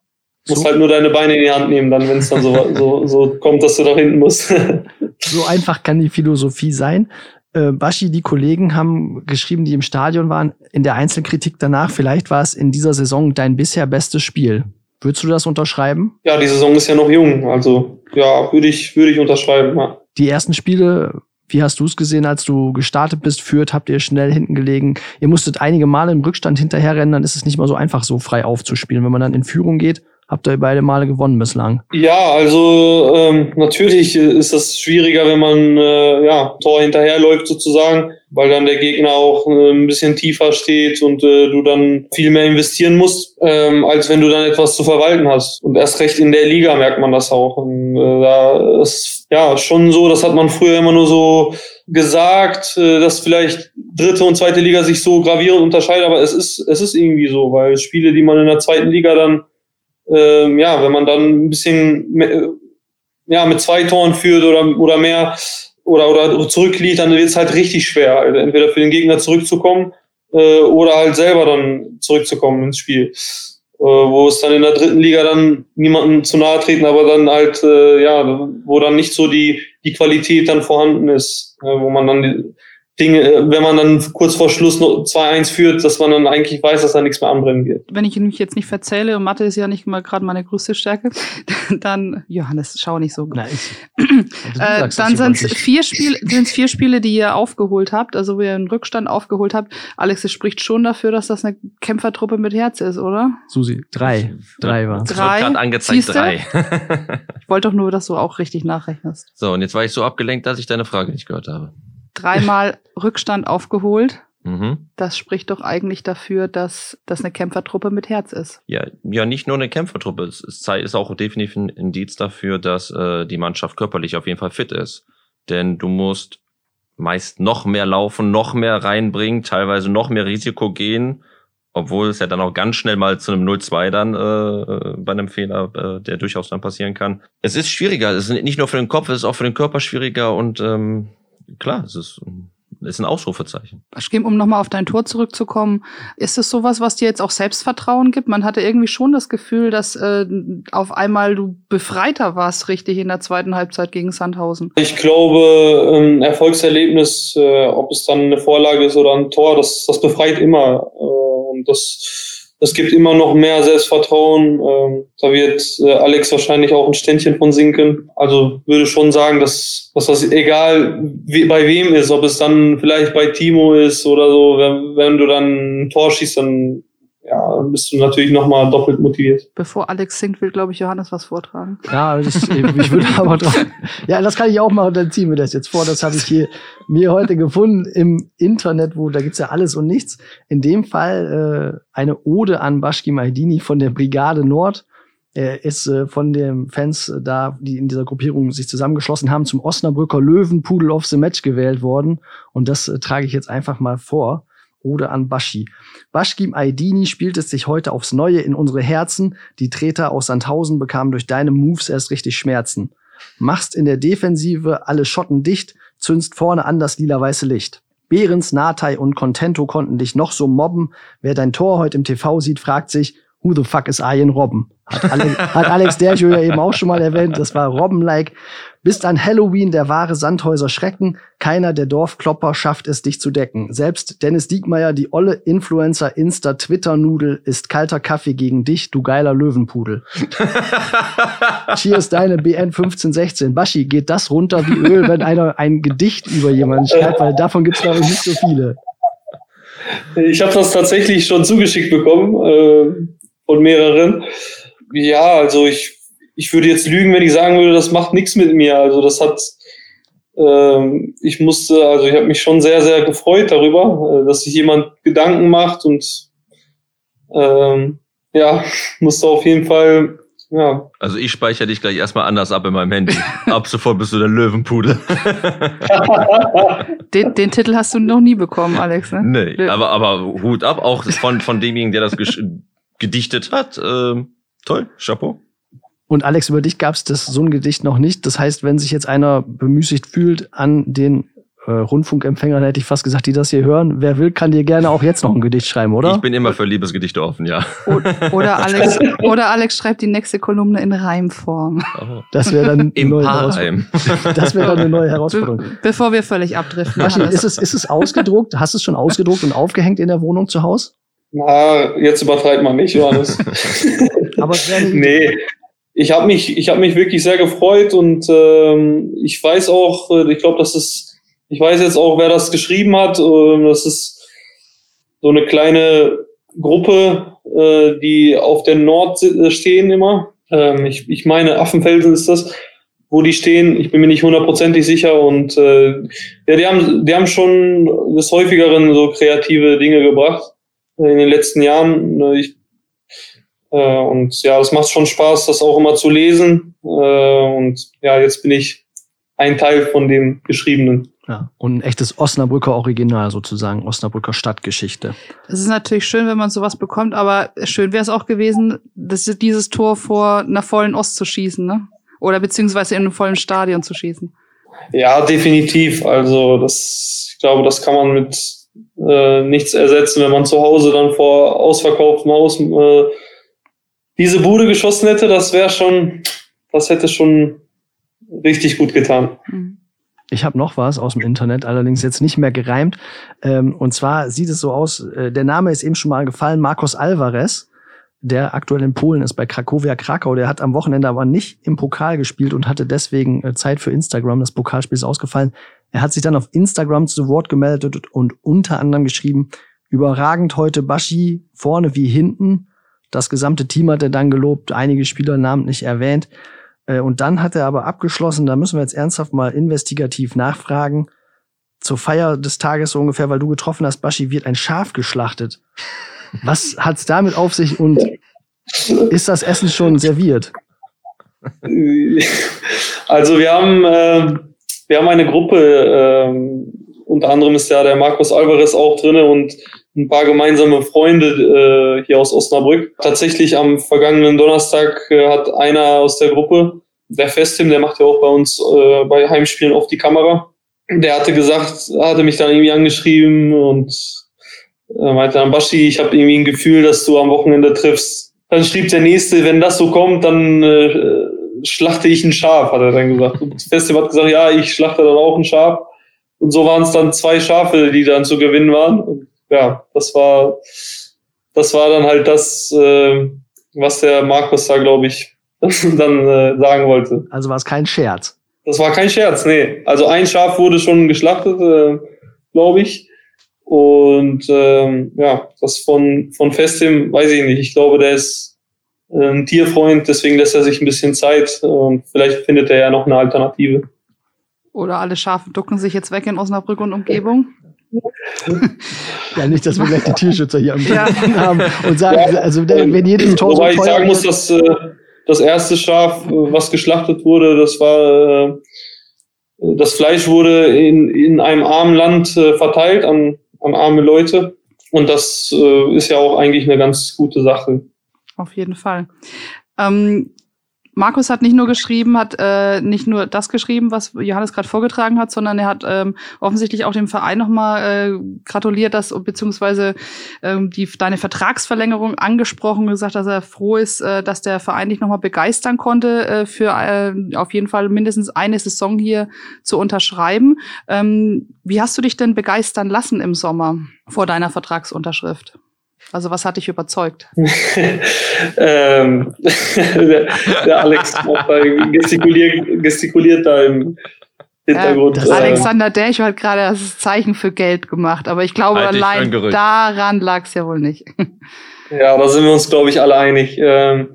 musst so. halt nur deine Beine in die Hand nehmen, dann, wenn es dann so, so, so kommt, dass du da hinten musst. so einfach kann die Philosophie sein. Äh, Baschi, die Kollegen haben geschrieben, die im Stadion waren, in der Einzelkritik danach, vielleicht war es in dieser Saison dein bisher bestes Spiel. Würdest du das unterschreiben? Ja, die Saison ist ja noch jung. Also ja, würde ich, würde ich unterschreiben. Ja. Die ersten Spiele wie hast du es gesehen, als du gestartet bist, führt, habt ihr schnell hinten gelegen? Ihr musstet einige Male im Rückstand hinterherrennen, dann ist es nicht mal so einfach, so frei aufzuspielen. Wenn man dann in Führung geht, habt ihr beide Male gewonnen bislang. Ja, also ähm, natürlich ist das schwieriger, wenn man äh, ja, Tor hinterherläuft sozusagen, weil dann der Gegner auch äh, ein bisschen tiefer steht und äh, du dann viel mehr investieren musst, ähm, als wenn du dann etwas zu verwalten hast. Und erst recht in der Liga merkt man das auch. Und, äh, da ist ja schon so, das hat man früher immer nur so gesagt, äh, dass vielleicht dritte und zweite Liga sich so gravierend unterscheiden, aber es ist, es ist irgendwie so, weil Spiele, die man in der zweiten Liga dann ähm, ja, wenn man dann ein bisschen äh, ja, mit zwei Toren führt oder, oder mehr oder, oder zurückliegt, dann wird es halt richtig schwer, entweder für den Gegner zurückzukommen äh, oder halt selber dann zurückzukommen ins Spiel. Äh, wo es dann in der dritten Liga dann niemanden zu nahe treten, aber dann halt, äh, ja, wo dann nicht so die, die Qualität dann vorhanden ist, äh, wo man dann Dinge, äh, wenn man dann kurz vor Schluss noch 2-1 führt, dass man dann eigentlich weiß, dass da nichts mehr anbrennen wird. Wenn ich mich jetzt nicht verzähle, und Mathe ist ja nicht mal gerade meine größte Stärke, dann, Johannes, schau nicht so gut. Nein, äh, dann sind es vier Spiele, sind's vier Spiele, die ihr aufgeholt habt, also wo ihr einen Rückstand aufgeholt habt. Alex, es spricht schon dafür, dass das eine Kämpfertruppe mit Herz ist, oder? Susi, drei. Drei war Drei. gerade angezeigt, Siehste? drei. ich wollte doch nur, dass du auch richtig nachrechnest. So, und jetzt war ich so abgelenkt, dass ich deine Frage nicht gehört habe dreimal Rückstand aufgeholt. Mhm. Das spricht doch eigentlich dafür, dass das eine Kämpfertruppe mit Herz ist. Ja, ja, nicht nur eine Kämpfertruppe. Es ist auch definitiv ein Indiz dafür, dass äh, die Mannschaft körperlich auf jeden Fall fit ist. Denn du musst meist noch mehr laufen, noch mehr reinbringen, teilweise noch mehr Risiko gehen, obwohl es ja dann auch ganz schnell mal zu einem 0-2 dann äh, äh, bei einem Fehler, äh, der durchaus dann passieren kann. Es ist schwieriger, es ist nicht nur für den Kopf, es ist auch für den Körper schwieriger und ähm, klar, es ist, ist ein Ausrufezeichen. Um nochmal auf dein Tor zurückzukommen, ist es sowas, was dir jetzt auch Selbstvertrauen gibt? Man hatte irgendwie schon das Gefühl, dass äh, auf einmal du befreiter warst, richtig in der zweiten Halbzeit gegen Sandhausen. Ich glaube, ein Erfolgserlebnis, äh, ob es dann eine Vorlage ist oder ein Tor, das, das befreit immer. Äh, und das es gibt immer noch mehr Selbstvertrauen. Ähm, da wird äh, Alex wahrscheinlich auch ein Ständchen von sinken. Also würde schon sagen, dass, dass das egal wie, bei wem ist, ob es dann vielleicht bei Timo ist oder so, wenn, wenn du dann ein Tor schießt, dann ja, bist du natürlich nochmal doppelt motiviert. Bevor Alex singt, will, glaube ich, Johannes was vortragen. Ja, ich, ich würde aber drauf. Ja, das kann ich auch machen, dann ziehen wir das jetzt vor. Das habe ich hier mir heute gefunden im Internet, wo da gibt's ja alles und nichts. In dem Fall äh, eine Ode an Bashki Mahdini von der Brigade Nord. Er ist äh, von den Fans äh, da, die in dieser Gruppierung sich zusammengeschlossen haben, zum Osnabrücker Löwenpudel of the Match gewählt worden. Und das äh, trage ich jetzt einfach mal vor oder an Bashi. Bashkim Aydini spielt es sich heute aufs Neue in unsere Herzen. Die Treter aus Sandhausen bekamen durch deine Moves erst richtig Schmerzen. machst in der Defensive alle Schotten dicht, zündst vorne an das lila-weiße Licht. Behrens, Natai und Contento konnten dich noch so mobben. Wer dein Tor heute im TV sieht, fragt sich, who the fuck is Ian Robben? Hat, Ale hat Alex Derjo ja eben auch schon mal erwähnt. Das war Robben-like. Bist an Halloween der wahre Sandhäuser Schrecken. Keiner der Dorfklopper schafft es, dich zu decken. Selbst Dennis Diekmeyer, die olle Influencer Insta Twitter Nudel, ist kalter Kaffee gegen dich, du geiler Löwenpudel. Cheers, deine BN 1516. Baschi, geht das runter wie Öl, wenn einer ein Gedicht über jemanden schreibt, weil davon gibt's glaube ich nicht so viele. Ich habe das tatsächlich schon zugeschickt bekommen äh, von mehreren. Ja, also ich ich würde jetzt lügen, wenn ich sagen würde, das macht nichts mit mir. Also das hat, ähm, ich musste, also ich habe mich schon sehr, sehr gefreut darüber, äh, dass sich jemand Gedanken macht und ähm, ja, musste auf jeden Fall, ja. Also ich speichere dich gleich erstmal anders ab in meinem Handy. ab sofort bist du der Löwenpudel. den, den Titel hast du noch nie bekommen, Alex, ne? Nee, aber, aber Hut ab, auch von, von demjenigen, der das gedichtet hat. Ähm, toll, Chapeau. Und Alex, über dich gab es das so ein Gedicht noch nicht. Das heißt, wenn sich jetzt einer bemüßigt fühlt an den äh, Rundfunkempfängern, hätte ich fast gesagt, die das hier hören, wer will, kann dir gerne auch jetzt noch ein Gedicht schreiben, oder? Ich bin immer für Liebesgedichte offen, ja. Oder Alex, oder Alex schreibt die nächste Kolumne in Reimform. Oh. Das wäre dann Im neue Paarheim. Das wäre dann eine neue Herausforderung. Be bevor wir völlig abdriften. Maschi, ist es, ist es ausgedruckt? Hast du es schon ausgedruckt und aufgehängt in der Wohnung zu Hause? Na, jetzt übertreibt man nicht, Johannes. Aber es nee, ich habe mich, ich habe mich wirklich sehr gefreut und ähm, ich weiß auch, äh, ich glaube, das ist, ich weiß jetzt auch, wer das geschrieben hat. Äh, das ist so eine kleine Gruppe, äh, die auf der Nord äh, stehen immer. Ähm, ich, ich meine, Affenfelsen ist das, wo die stehen. Ich bin mir nicht hundertprozentig sicher und äh, ja, die haben, die haben schon des häufigeren so kreative Dinge gebracht in den letzten Jahren. Ich äh, und ja, es macht schon Spaß, das auch immer zu lesen. Äh, und ja, jetzt bin ich ein Teil von dem Geschriebenen. Ja, und ein echtes Osnabrücker Original sozusagen, Osnabrücker Stadtgeschichte. Es ist natürlich schön, wenn man sowas bekommt, aber schön wäre es auch gewesen, das, dieses Tor vor einer vollen Ost zu schießen, ne? Oder beziehungsweise in einem vollen Stadion zu schießen. Ja, definitiv. Also das, ich glaube, das kann man mit äh, nichts ersetzen, wenn man zu Hause dann vor ausverkauftem Haus äh, diese Bude geschossen hätte, das wäre schon, das hätte schon richtig gut getan. Mhm. Ich habe noch was aus dem Internet, allerdings jetzt nicht mehr gereimt. Ähm, und zwar sieht es so aus, äh, der Name ist eben schon mal gefallen, Marcos Alvarez, der aktuell in Polen ist bei Krakowia Krakau. Der hat am Wochenende aber nicht im Pokal gespielt und hatte deswegen äh, Zeit für Instagram. Das Pokalspiel ist ausgefallen. Er hat sich dann auf Instagram zu Wort gemeldet und unter anderem geschrieben, überragend heute Baschi, vorne wie hinten. Das gesamte Team hat er dann gelobt, einige Spieler namentlich erwähnt. Äh, und dann hat er aber abgeschlossen, da müssen wir jetzt ernsthaft mal investigativ nachfragen. Zur Feier des Tages so ungefähr, weil du getroffen hast, Baschi, wird ein Schaf geschlachtet. Was hat's damit auf sich und ist das Essen schon serviert? Also wir haben, äh, wir haben eine Gruppe, äh, unter anderem ist ja der Markus Alvarez auch drinne und ein paar gemeinsame Freunde äh, hier aus Osnabrück. Tatsächlich am vergangenen Donnerstag äh, hat einer aus der Gruppe, der Festim, der macht ja auch bei uns äh, bei Heimspielen oft die Kamera, der hatte gesagt, hatte mich dann irgendwie angeschrieben und äh, meinte dann, Baschi, ich habe irgendwie ein Gefühl, dass du am Wochenende triffst. Dann schrieb der Nächste, wenn das so kommt, dann äh, schlachte ich ein Schaf, hat er dann gesagt. Und Festim hat gesagt, ja, ich schlachte dann auch ein Schaf. Und so waren es dann zwei Schafe, die dann zu gewinnen waren. Und ja, das war, das war dann halt das, äh, was der Markus da, glaube ich, dann äh, sagen wollte. Also war es kein Scherz. Das war kein Scherz, nee. Also ein Schaf wurde schon geschlachtet, äh, glaube ich. Und ähm, ja, das von, von Festim weiß ich nicht. Ich glaube, der ist äh, ein Tierfreund, deswegen lässt er sich ein bisschen Zeit und vielleicht findet er ja noch eine Alternative. Oder alle Schafe ducken sich jetzt weg in Osnabrück und Umgebung ja, nicht, dass wir gleich die Tierschützer hier am ja. haben und sagen, also wenn jedes Tor Wobei so ich sagen muss, dass äh, das erste Schaf, äh, was geschlachtet wurde, das war äh, das Fleisch wurde in, in einem armen Land äh, verteilt an, an arme Leute. Und das äh, ist ja auch eigentlich eine ganz gute Sache. Auf jeden Fall. Ähm, Markus hat nicht nur geschrieben, hat äh, nicht nur das geschrieben, was Johannes gerade vorgetragen hat, sondern er hat ähm, offensichtlich auch dem Verein nochmal äh, gratuliert, dass beziehungsweise ähm, die deine Vertragsverlängerung angesprochen und gesagt, dass er froh ist, äh, dass der Verein dich nochmal begeistern konnte, äh, für äh, auf jeden Fall mindestens eine Saison hier zu unterschreiben. Ähm, wie hast du dich denn begeistern lassen im Sommer vor deiner Vertragsunterschrift? Also was hat dich überzeugt? ähm, der, der, Alex gestikuliert, gestikuliert da im Hintergrund. Ja, Alexander Derch hat gerade das Zeichen für Geld gemacht, aber ich glaube, halt allein daran lag es ja wohl nicht. ja, da sind wir uns, glaube ich, alle einig. Ähm,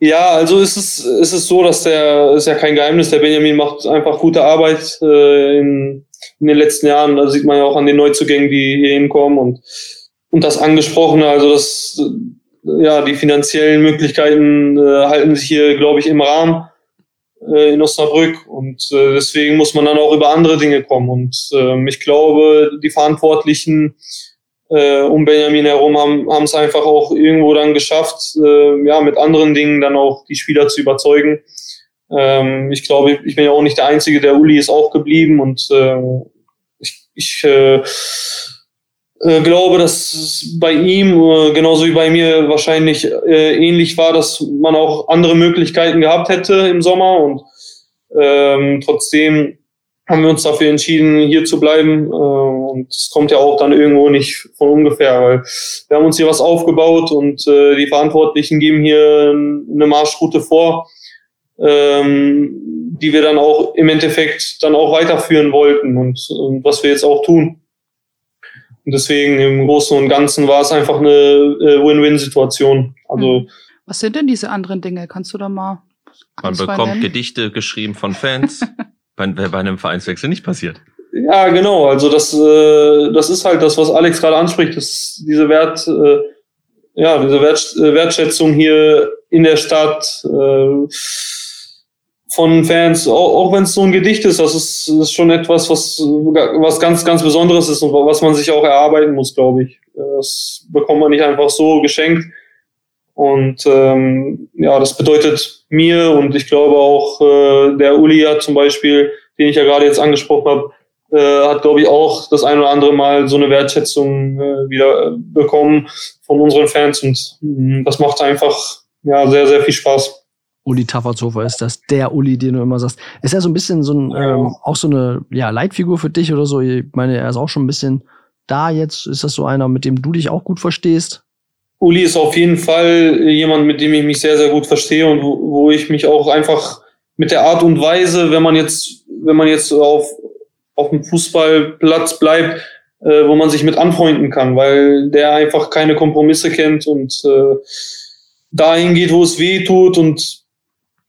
ja, also ist es, ist es so, dass der, ist ja kein Geheimnis, der Benjamin macht einfach gute Arbeit äh, in, in den letzten Jahren. Da sieht man ja auch an den Neuzugängen, die hier hinkommen und und das angesprochene, also das, ja, die finanziellen Möglichkeiten äh, halten sich hier, glaube ich, im Rahmen äh, in Osnabrück. Und äh, deswegen muss man dann auch über andere Dinge kommen. Und äh, ich glaube, die Verantwortlichen äh, um Benjamin herum haben es einfach auch irgendwo dann geschafft, äh, ja, mit anderen Dingen dann auch die Spieler zu überzeugen. Ähm, ich glaube, ich bin ja auch nicht der Einzige, der Uli ist auch geblieben. Und äh, ich, ich äh, äh, glaube, dass es bei ihm, äh, genauso wie bei mir, wahrscheinlich äh, ähnlich war, dass man auch andere Möglichkeiten gehabt hätte im Sommer. Und ähm, trotzdem haben wir uns dafür entschieden, hier zu bleiben. Äh, und es kommt ja auch dann irgendwo nicht von ungefähr, weil wir haben uns hier was aufgebaut und äh, die Verantwortlichen geben hier eine Marschroute vor, ähm, die wir dann auch im Endeffekt dann auch weiterführen wollten und, und was wir jetzt auch tun. Und deswegen im Großen und Ganzen war es einfach eine äh, Win-Win-Situation. Also hm. Was sind denn diese anderen Dinge? Kannst du da mal. Man bekommt nennen? Gedichte geschrieben von Fans. bei, bei einem Vereinswechsel nicht passiert. Ja, genau. Also das, äh, das ist halt das, was Alex gerade anspricht. Das, diese Wert, äh, ja, diese Wert, äh, Wertschätzung hier in der Stadt. Äh, von Fans, auch, wenn es so ein Gedicht ist, das ist, ist schon etwas, was, was ganz, ganz Besonderes ist und was man sich auch erarbeiten muss, glaube ich. Das bekommt man nicht einfach so geschenkt. Und ähm, ja, das bedeutet mir und ich glaube auch äh, der Uli hat zum Beispiel, den ich ja gerade jetzt angesprochen habe, äh, hat, glaube ich, auch das ein oder andere Mal so eine Wertschätzung äh, wieder bekommen von unseren Fans und mh, das macht einfach ja sehr, sehr viel Spaß. Uli Taffertshofer ist das, der Uli, den du immer sagst. Ist er so ein bisschen so ein, ähm, auch so eine ja, Leitfigur für dich oder so? Ich meine, er ist auch schon ein bisschen da jetzt. Ist das so einer, mit dem du dich auch gut verstehst? Uli ist auf jeden Fall jemand, mit dem ich mich sehr, sehr gut verstehe und wo, wo ich mich auch einfach mit der Art und Weise, wenn man jetzt, wenn man jetzt auf, auf dem Fußballplatz bleibt, äh, wo man sich mit anfreunden kann, weil der einfach keine Kompromisse kennt und äh, dahin geht, wo es weh tut und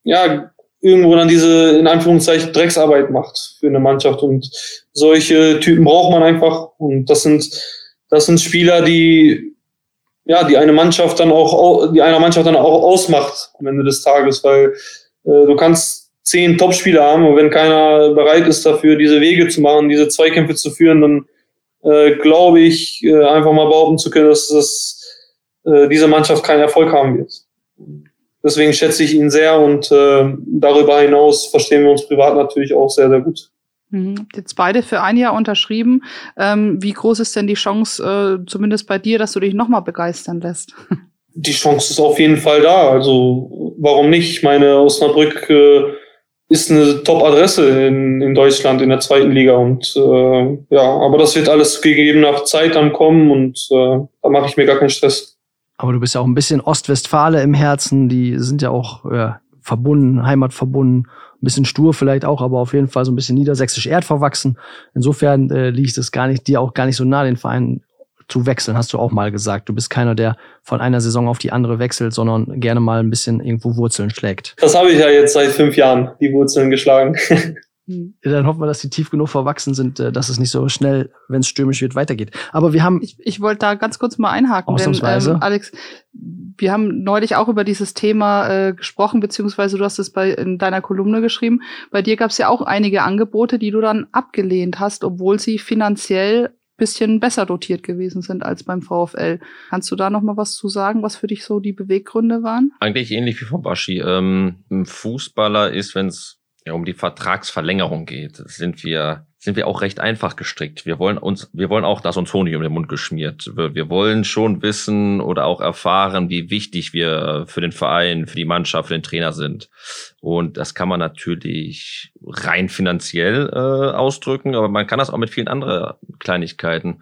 ja, irgendwo dann diese, in Anführungszeichen, Drecksarbeit macht für eine Mannschaft. Und solche Typen braucht man einfach. Und das sind, das sind Spieler, die, ja, die eine Mannschaft dann auch, die einer Mannschaft dann auch ausmacht am Ende des Tages, weil äh, du kannst zehn Topspieler haben und wenn keiner bereit ist dafür, diese Wege zu machen, diese Zweikämpfe zu führen, dann äh, glaube ich, äh, einfach mal behaupten zu können, dass, dass äh, diese Mannschaft keinen Erfolg haben wird. Deswegen schätze ich ihn sehr und äh, darüber hinaus verstehen wir uns privat natürlich auch sehr, sehr gut. Mhm. Jetzt beide für ein Jahr unterschrieben. Ähm, wie groß ist denn die Chance, äh, zumindest bei dir, dass du dich nochmal begeistern lässt? Die Chance ist auf jeden Fall da. Also warum nicht? Ich meine, Osnabrück äh, ist eine Top-Adresse in, in Deutschland in der zweiten Liga und äh, ja, aber das wird alles gegeben nach Zeit dann kommen und äh, da mache ich mir gar keinen Stress. Aber du bist ja auch ein bisschen Ostwestfale im Herzen. Die sind ja auch ja, verbunden, heimatverbunden. Ein bisschen stur vielleicht auch, aber auf jeden Fall so ein bisschen niedersächsisch erdverwachsen. Insofern äh, liegt es gar nicht, dir auch gar nicht so nah, den Verein zu wechseln, hast du auch mal gesagt. Du bist keiner, der von einer Saison auf die andere wechselt, sondern gerne mal ein bisschen irgendwo Wurzeln schlägt. Das habe ich ja jetzt seit fünf Jahren, die Wurzeln geschlagen. Hm. Dann hoffen wir, dass die tief genug verwachsen sind, äh, dass es nicht so schnell, wenn es stürmisch wird, weitergeht. Aber wir haben. Ich, ich wollte da ganz kurz mal einhaken, denn ähm, Alex, wir haben neulich auch über dieses Thema äh, gesprochen, beziehungsweise du hast es bei in deiner Kolumne geschrieben. Bei dir gab es ja auch einige Angebote, die du dann abgelehnt hast, obwohl sie finanziell bisschen besser dotiert gewesen sind als beim VfL. Kannst du da noch mal was zu sagen, was für dich so die Beweggründe waren? Eigentlich ähnlich wie von Baschi. Ähm, ein Fußballer ist, wenn es ja, um die Vertragsverlängerung geht, sind wir sind wir auch recht einfach gestrickt. Wir wollen uns, wir wollen auch, dass uns Honig um den Mund geschmiert wird. Wir wollen schon wissen oder auch erfahren, wie wichtig wir für den Verein, für die Mannschaft, für den Trainer sind. Und das kann man natürlich rein finanziell äh, ausdrücken, aber man kann das auch mit vielen anderen Kleinigkeiten.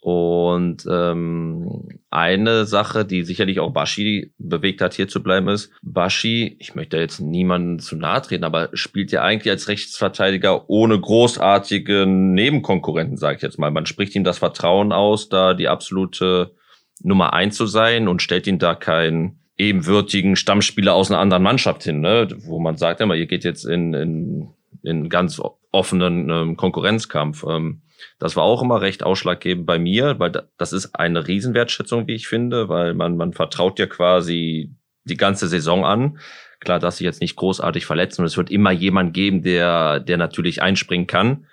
Und ähm, eine Sache, die sicherlich auch Bashi bewegt hat, hier zu bleiben, ist, Bashi, ich möchte jetzt niemanden zu nahe treten, aber spielt ja eigentlich als Rechtsverteidiger ohne großartige Nebenkonkurrenten, sage ich jetzt mal. Man spricht ihm das Vertrauen aus, da die absolute Nummer eins zu sein und stellt ihn da keinen ebenwürdigen Stammspieler aus einer anderen Mannschaft hin, ne? wo man sagt immer, ihr geht jetzt in, in, in ganz offenen ähm, Konkurrenzkampf. Ähm, das war auch immer recht ausschlaggebend bei mir, weil das ist eine Riesenwertschätzung, wie ich finde, weil man, man vertraut ja quasi die ganze Saison an. Klar, dass sie jetzt nicht großartig verletzen und es wird immer jemand geben, der, der natürlich einspringen kann.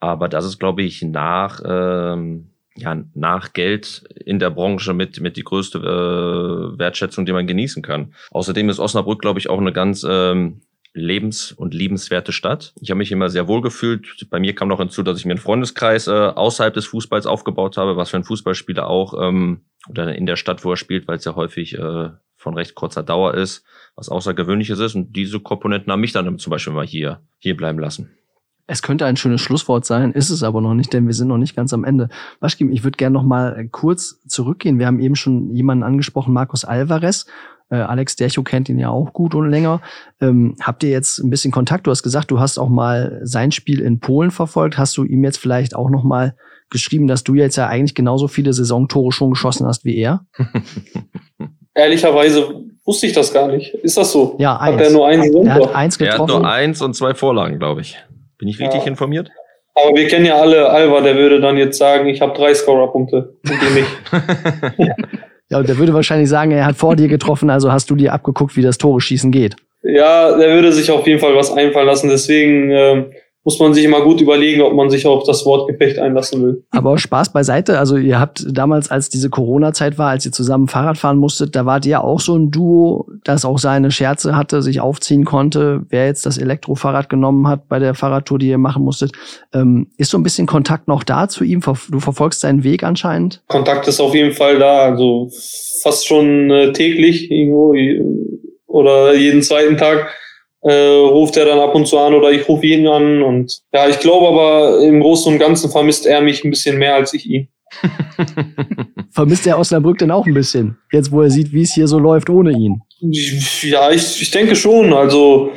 Aber das ist, glaube ich, nach, ähm, ja, nach Geld in der Branche mit, mit die größte äh, Wertschätzung, die man genießen kann. Außerdem ist Osnabrück, glaube ich, auch eine ganz ähm, lebens- und liebenswerte Stadt. Ich habe mich immer sehr wohl gefühlt. Bei mir kam noch hinzu, dass ich mir einen Freundeskreis äh, außerhalb des Fußballs aufgebaut habe, was für ein Fußballspieler auch ähm, oder in der Stadt, wo er spielt, weil es ja häufig äh, von recht kurzer Dauer ist, was Außergewöhnliches ist. Und diese Komponenten haben mich dann zum Beispiel mal hier, hier bleiben lassen. Es könnte ein schönes Schlusswort sein, ist es aber noch nicht, denn wir sind noch nicht ganz am Ende. Waschkim, ich würde gerne noch mal kurz zurückgehen. Wir haben eben schon jemanden angesprochen, Markus Alvarez. Äh, Alex Dercho kennt ihn ja auch gut und länger. Ähm, habt ihr jetzt ein bisschen Kontakt? Du hast gesagt, du hast auch mal sein Spiel in Polen verfolgt. Hast du ihm jetzt vielleicht auch noch mal geschrieben, dass du jetzt ja eigentlich genauso viele Saisontore schon geschossen hast wie er? Ehrlicherweise wusste ich das gar nicht. Ist das so? Ja, eins. Hat er nur einen Er hat eins getroffen. Er hat nur eins und zwei Vorlagen, glaube ich. Bin ich richtig Ja. informiert? Aber wir kennen ja alle Alva, der würde dann jetzt sagen, ich habe drei Scorer-Punkte und die nicht. Ja, und der würde wahrscheinlich sagen, er hat vor dir getroffen, also hast du dir abgeguckt, wie das Tore schießen geht. Ja, der würde sich auf jeden Fall was einfallen lassen. Deswegen ähm, muss man sich immer gut überlegen, ob man sich auf das Wortgefecht einlassen will. Aber Spaß beiseite. Also ihr habt damals, als diese Corona-Zeit war, als ihr zusammen Fahrrad fahren musstet, da wart ihr auch so ein Duo, das auch seine Scherze hatte, sich aufziehen konnte, wer jetzt das Elektrofahrrad genommen hat bei der Fahrradtour, die ihr machen musstet. Ähm, ist so ein bisschen Kontakt noch da zu ihm? Du verfolgst seinen Weg anscheinend? Kontakt ist auf jeden Fall da, also fast schon äh, täglich irgendwo äh, oder jeden zweiten Tag äh, ruft er dann ab und zu an oder ich rufe ihn an und ja, ich glaube aber im Großen und Ganzen vermisst er mich ein bisschen mehr als ich ihn. Vermisst er Osnabrück denn auch ein bisschen? Jetzt, wo er sieht, wie es hier so läuft ohne ihn. Ja, ich, ich denke schon. Also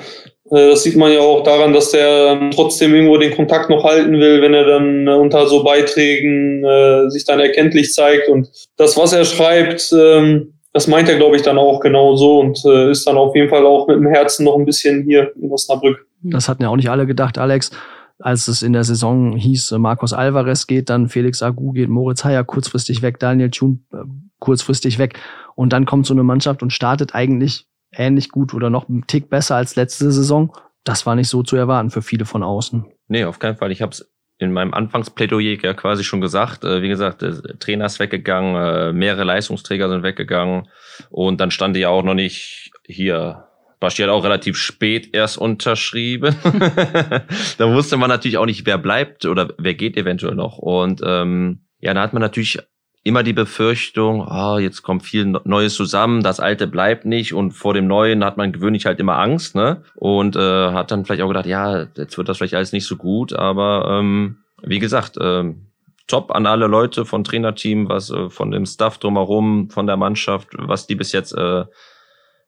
äh, das sieht man ja auch daran, dass der dann trotzdem irgendwo den Kontakt noch halten will, wenn er dann äh, unter so Beiträgen äh, sich dann erkenntlich zeigt. Und das, was er schreibt, ähm, das meint er, glaube ich, dann auch genau so und äh, ist dann auf jeden Fall auch mit dem Herzen noch ein bisschen hier in Osnabrück. Das hatten ja auch nicht alle gedacht, Alex. Als es in der Saison hieß, äh, Marcos Alvarez geht, dann Felix Agu geht, Moritz Heyer kurzfristig weg, Daniel Thun äh, kurzfristig weg. Und dann kommt so eine Mannschaft und startet eigentlich ähnlich gut oder noch einen Tick besser als letzte Saison. Das war nicht so zu erwarten für viele von außen. Nee, auf keinen Fall. Ich habe es in meinem Anfangsplädoyer ja quasi schon gesagt. Äh, wie gesagt, der Trainer ist weggegangen, äh, mehrere Leistungsträger sind weggegangen und dann stand ja auch noch nicht hier. Basti hat auch relativ spät erst unterschrieben. da wusste man natürlich auch nicht, wer bleibt oder wer geht eventuell noch. Und ähm, ja, da hat man natürlich immer die Befürchtung, ah, jetzt kommt viel Neues zusammen, das Alte bleibt nicht und vor dem Neuen hat man gewöhnlich halt immer Angst, ne? Und äh, hat dann vielleicht auch gedacht, ja, jetzt wird das vielleicht alles nicht so gut, aber ähm, wie gesagt, ähm, top an alle Leute von Trainerteam, was äh, von dem Staff drumherum, von der Mannschaft, was die bis jetzt äh,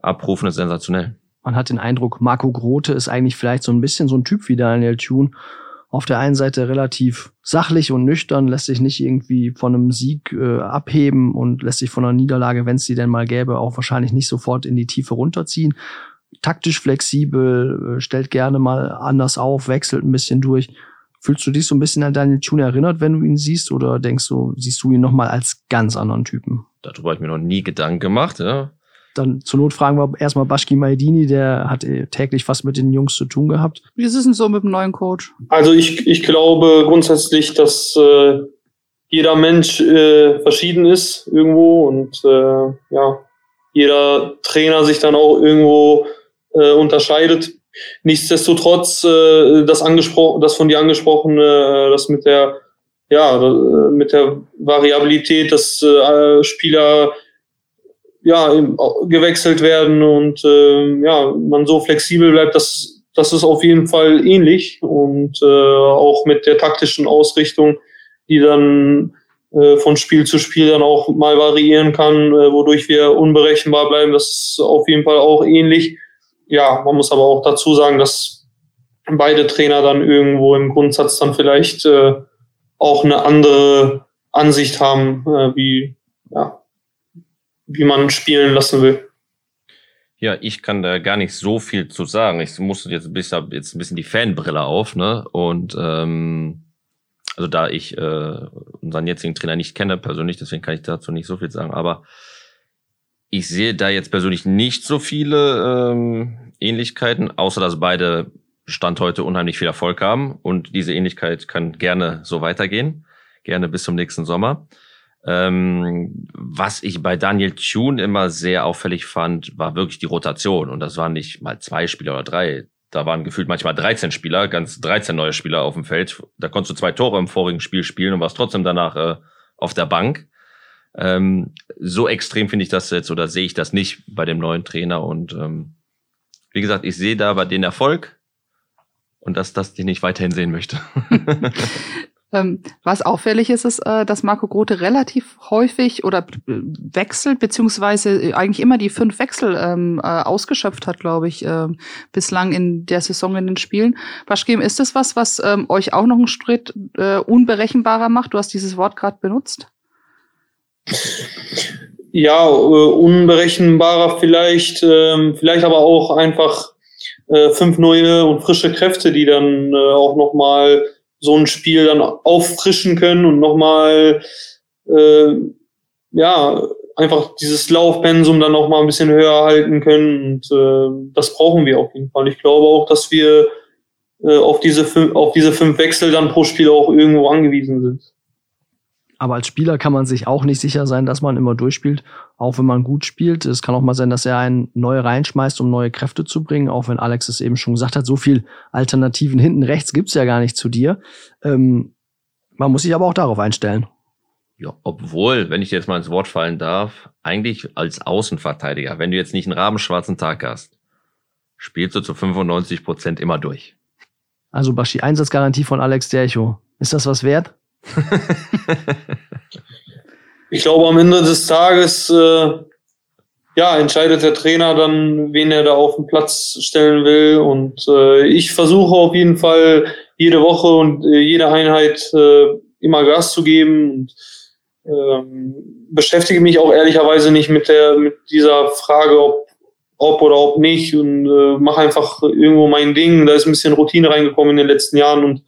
abrufen, ist sensationell. Man hat den Eindruck, Marco Grote ist eigentlich vielleicht so ein bisschen so ein Typ wie Daniel Thune. Auf der einen Seite relativ sachlich und nüchtern, lässt sich nicht irgendwie von einem Sieg äh, abheben und lässt sich von einer Niederlage, wenn es die denn mal gäbe, auch wahrscheinlich nicht sofort in die Tiefe runterziehen. Taktisch flexibel, äh, stellt gerne mal anders auf, wechselt ein bisschen durch. Fühlst du dich so ein bisschen an Daniel Thune erinnert, wenn du ihn siehst, oder denkst du, siehst du ihn nochmal als ganz anderen Typen? Darüber habe ich mir noch nie Gedanken gemacht, ja. Dann zur Not fragen wir erstmal Baschki Maidini, der hat äh, täglich was mit den Jungs zu tun gehabt. Wie ist es denn so mit dem neuen Coach? Also ich, ich glaube grundsätzlich, dass äh, jeder Mensch äh, verschieden ist irgendwo und äh, ja, jeder Trainer sich dann auch irgendwo äh, unterscheidet. Nichtsdestotrotz, äh, das angesprochen, das von dir angesprochene, äh, das mit der, ja, äh, mit der Variabilität, dass äh, Spieler ja gewechselt werden und äh, ja man so flexibel bleibt, dass das ist auf jeden Fall ähnlich und äh, auch mit der taktischen Ausrichtung, die dann äh, von Spiel zu Spiel dann auch mal variieren kann, äh, wodurch wir unberechenbar bleiben. Das ist auf jeden Fall auch ähnlich. Ja, man muss aber auch dazu sagen, dass beide Trainer dann irgendwo im Grundsatz dann vielleicht äh, auch eine andere Ansicht haben, äh, wie, ja, wie man spielen lassen will. Ja, ich kann da gar nicht so viel zu sagen. Ich musste jetzt ein bisschen, jetzt ein bisschen die Fanbrille auf, ne? Und ähm, also da ich äh, unseren jetzigen Trainer nicht kenne persönlich, deswegen kann ich dazu nicht so viel sagen. Aber ich sehe da jetzt persönlich nicht so viele ähm, Ähnlichkeiten, außer dass beide Stand heute unheimlich viel Erfolg haben. Und diese Ähnlichkeit kann gerne so weitergehen. Gerne bis zum nächsten Sommer. Ähm, was ich bei Daniel Thune immer sehr auffällig fand, war wirklich die Rotation. Und das waren nicht mal zwei Spieler oder drei. Da waren gefühlt manchmal 13 Spieler, ganz 13 neue Spieler auf dem Feld. Da konntest du zwei Tore im vorigen Spiel spielen und warst trotzdem danach äh, auf der Bank. Ähm, so extrem finde ich das jetzt oder sehe ich das nicht bei dem neuen Trainer. Und ähm, wie gesagt, ich sehe da bei den Erfolg und dass das die nicht weiterhin sehen möchte. Ähm, was auffällig ist, ist, äh, dass Marco Grote relativ häufig oder äh, wechselt, beziehungsweise äh, eigentlich immer die fünf Wechsel ähm, äh, ausgeschöpft hat, glaube ich, äh, bislang in der Saison in den Spielen. Baschkem, ist das was, was ähm, euch auch noch einen Schritt äh, unberechenbarer macht? Du hast dieses Wort gerade benutzt. Ja, unberechenbarer vielleicht, ähm, vielleicht aber auch einfach fünf neue und frische Kräfte, die dann auch noch mal so ein Spiel dann auffrischen können und nochmal, äh, ja, einfach dieses Laufpensum dann nochmal ein bisschen höher halten können. Und äh, das brauchen wir auf jeden Fall. Ich glaube auch, dass wir äh, auf, diese fünf, auf diese fünf Wechsel dann pro Spiel auch irgendwo angewiesen sind. Aber als Spieler kann man sich auch nicht sicher sein, dass man immer durchspielt, auch wenn man gut spielt. Es kann auch mal sein, dass er einen neu reinschmeißt, um neue Kräfte zu bringen, auch wenn Alex es eben schon gesagt hat, so viel Alternativen hinten rechts gibt's ja gar nicht zu dir. Ähm, man muss sich aber auch darauf einstellen. Ja, obwohl, wenn ich jetzt mal ins Wort fallen darf, eigentlich als Außenverteidiger, wenn du jetzt nicht einen rabenschwarzen Tag hast, spielst du zu 95 Prozent immer durch. Also Baschi, Einsatzgarantie von Alex Dercho. Ist das was wert? Ich glaube, am Ende des Tages äh, ja, entscheidet der Trainer dann, wen er da auf den Platz stellen will. Und äh, ich versuche auf jeden Fall jede Woche und äh, jede Einheit äh, immer Gas zu geben und ähm, beschäftige mich auch ehrlicherweise nicht mit der mit dieser Frage, ob ob oder ob nicht und äh, mache einfach irgendwo mein Ding. Da ist ein bisschen Routine reingekommen in den letzten Jahren und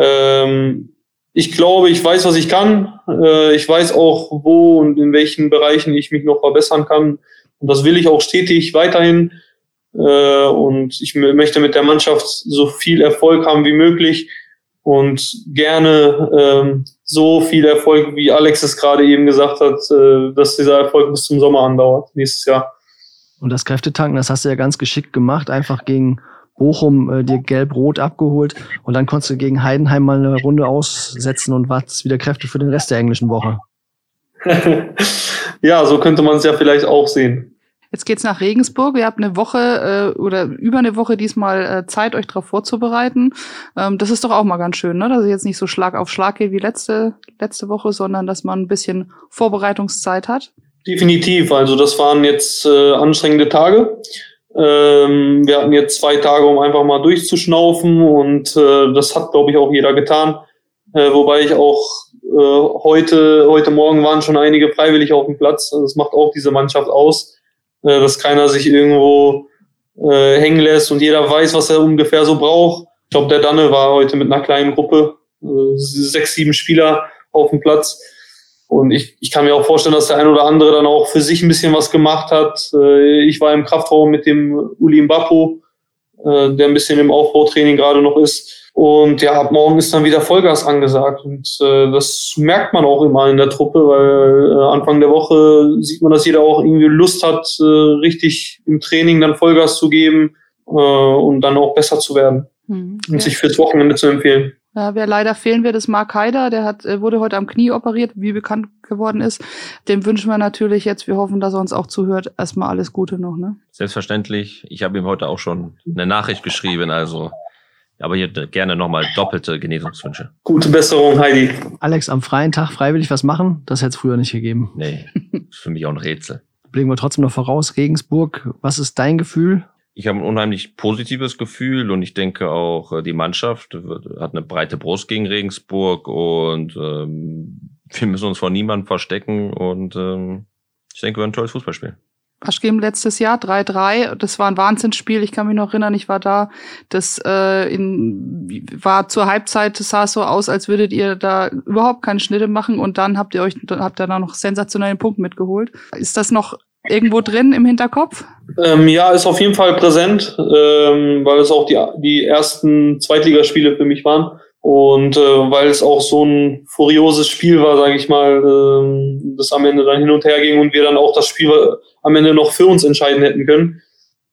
ähm, ich glaube, ich weiß, was ich kann. Äh, ich weiß auch, wo und in welchen Bereichen ich mich noch verbessern kann. Und das will ich auch stetig weiterhin. Äh, und ich möchte mit der Mannschaft so viel Erfolg haben wie möglich und gerne ähm, so viel Erfolg, wie Alex es gerade eben gesagt hat, äh, dass dieser Erfolg bis zum Sommer andauert, nächstes Jahr. Und das Kräftetanken, das hast du ja ganz geschickt gemacht, einfach gegen Bochum äh, dir gelb-rot abgeholt und dann konntest du gegen Heidenheim mal eine Runde aussetzen und warst wieder Kräfte für den Rest der englischen Woche. ja, so könnte man es ja vielleicht auch sehen. Jetzt geht's nach Regensburg. Ihr habt eine Woche äh, oder über eine Woche diesmal äh, Zeit, euch darauf vorzubereiten. Ähm, das ist doch auch mal ganz schön, ne? dass es jetzt nicht so Schlag auf Schlag geht wie letzte, letzte Woche, sondern dass man ein bisschen Vorbereitungszeit hat. Definitiv. Also das waren jetzt äh, anstrengende Tage. Ähm, wir hatten jetzt zwei Tage, um einfach mal durchzuschnaufen und äh, das hat, glaube ich, auch jeder getan. Äh, wobei ich auch äh, heute, heute Morgen waren schon einige freiwillig auf dem Platz. Also das macht auch diese Mannschaft aus, äh, dass keiner sich irgendwo äh, hängen lässt und jeder weiß, was er ungefähr so braucht. Ich glaube, der Danne war heute mit einer kleinen Gruppe, äh, sechs, sieben Spieler auf dem Platz und ich, ich kann mir auch vorstellen, dass der ein oder andere dann auch für sich ein bisschen was gemacht hat. Äh, ich war im Kraftraum mit dem Uli Mbappo. äh, der ein bisschen im Aufbautraining gerade noch ist. Und ja, ab morgen ist dann wieder Vollgas angesagt. Und äh, das merkt man auch immer in der Truppe, weil äh, Anfang der Woche sieht man, dass jeder auch irgendwie Lust hat, äh, richtig im Training dann Vollgas zu geben äh, und dann auch besser zu werden hm, und ja. sich fürs Wochenende zu empfehlen. Ja, wer leider fehlen wird, ist Mark Haider. Der hat, äh, wurde heute am Knie operiert, wie bekannt geworden ist. Dem wünschen wir natürlich jetzt, wir hoffen, dass er uns auch zuhört, erstmal alles Gute noch. Ne? Selbstverständlich. Ich habe ihm heute auch schon eine Nachricht geschrieben, also aber hier gerne nochmal doppelte Genesungswünsche. Gute Besserung, Heidi. Alex, am freien Tag freiwillig was machen? Das hätte es früher nicht gegeben. Nee, ist für mich auch ein Rätsel. Blicken wir trotzdem noch voraus. Regensburg, was ist dein Gefühl? Ich habe ein unheimlich positives Gefühl und ich denke auch, äh, die Mannschaft hat eine breite Brust gegen Regensburg und ähm, wir müssen uns vor niemandem verstecken und ähm, ich denke, wir werden ein tolles Fußballspiel. Aschgeben letztes Jahr 3-3. Das war ein Wahnsinnsspiel. Ich kann mich noch erinnern, ich war da. Das äh, in, war zur Halbzeit, sah so aus, als würdet ihr da überhaupt keine Schnitte machen und dann habt ihr euch, habt ihr da noch sensationellen Punkt mitgeholt. Ist das noch irgendwo drin im Hinterkopf? Ähm, ja, ist auf jeden Fall präsent, ähm, weil es auch die, die ersten Zweitligaspiele für mich waren. Und äh, weil es auch so ein furioses Spiel war, sage ich mal, äh, das am Ende dann hin und her ging und wir dann auch das Spiel am Ende noch für uns entscheiden hätten können,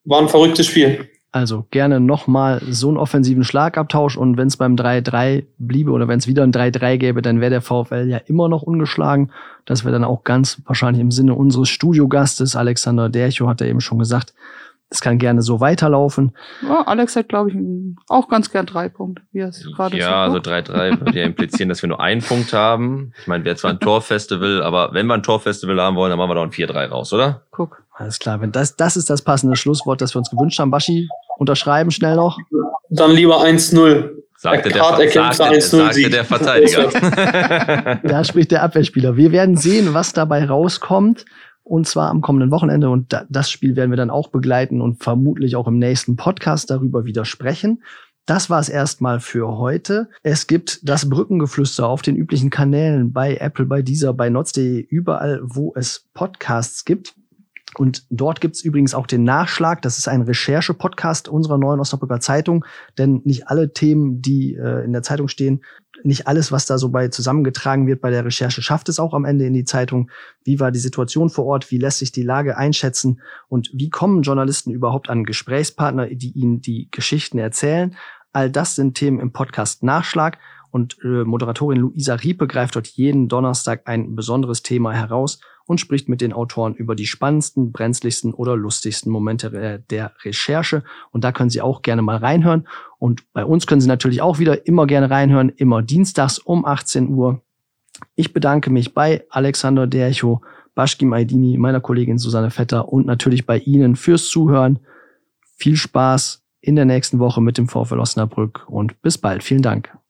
war ein verrücktes Spiel. Also gerne nochmal so einen offensiven Schlagabtausch und wenn es beim 3-3 bliebe oder wenn es wieder ein 3-3 gäbe, dann wäre der VfL ja immer noch ungeschlagen. Das wäre dann auch ganz wahrscheinlich im Sinne unseres Studiogastes. Alexander Dercho hat ja eben schon gesagt, es kann gerne so weiterlaufen. Ja, Alex hat, glaube ich, auch ganz gern drei Punkte, wie er es gerade Ja, so also 3-3 würde ja implizieren, dass wir nur einen Punkt haben. Ich meine, wäre zwar ein Torfestival, aber wenn wir ein Torfestival haben wollen, dann machen wir doch ein 4-3 raus, oder? Guck. Alles klar, wenn das, das ist das passende Schlusswort, das wir uns gewünscht haben. Baschi, unterschreiben schnell noch. Dann lieber 1-0. Sagte der, der, sagte, sagte der Verteidiger. da spricht der Abwehrspieler. Wir werden sehen, was dabei rauskommt und zwar am kommenden Wochenende. Und das Spiel werden wir dann auch begleiten und vermutlich auch im nächsten Podcast darüber wieder sprechen. Das war es erstmal für heute. Es gibt das Brückengeflüster auf den üblichen Kanälen bei Apple, bei dieser, bei notz.de, überall, wo es Podcasts gibt. Und dort gibt's übrigens auch den Nachschlag. Das ist ein Recherche-Podcast unserer neuen Osnabrücker Zeitung. Denn nicht alle Themen, die äh, in der Zeitung stehen, nicht alles, was da so bei zusammengetragen wird bei der Recherche, schafft es auch am Ende in die Zeitung. Wie war die Situation vor Ort? Wie lässt sich die Lage einschätzen? Und wie kommen Journalisten überhaupt an Gesprächspartner, die ihnen die Geschichten erzählen? All das sind Themen im Podcast Nachschlag. Und äh, Moderatorin Luisa Riepe greift dort jeden Donnerstag ein besonderes Thema heraus und spricht mit den Autoren über die spannendsten, brenzligsten oder lustigsten Momente der Recherche. Und da können Sie auch gerne mal reinhören. Und bei uns können Sie natürlich auch wieder immer gerne reinhören, immer dienstags um 18 Uhr. Ich bedanke mich bei Alexander Dercho, Baschki Maidini, meiner Kollegin Susanne Vetter und natürlich bei Ihnen fürs Zuhören. Viel Spaß in der nächsten Woche mit dem VfL Osnabrück und bis bald. Vielen Dank.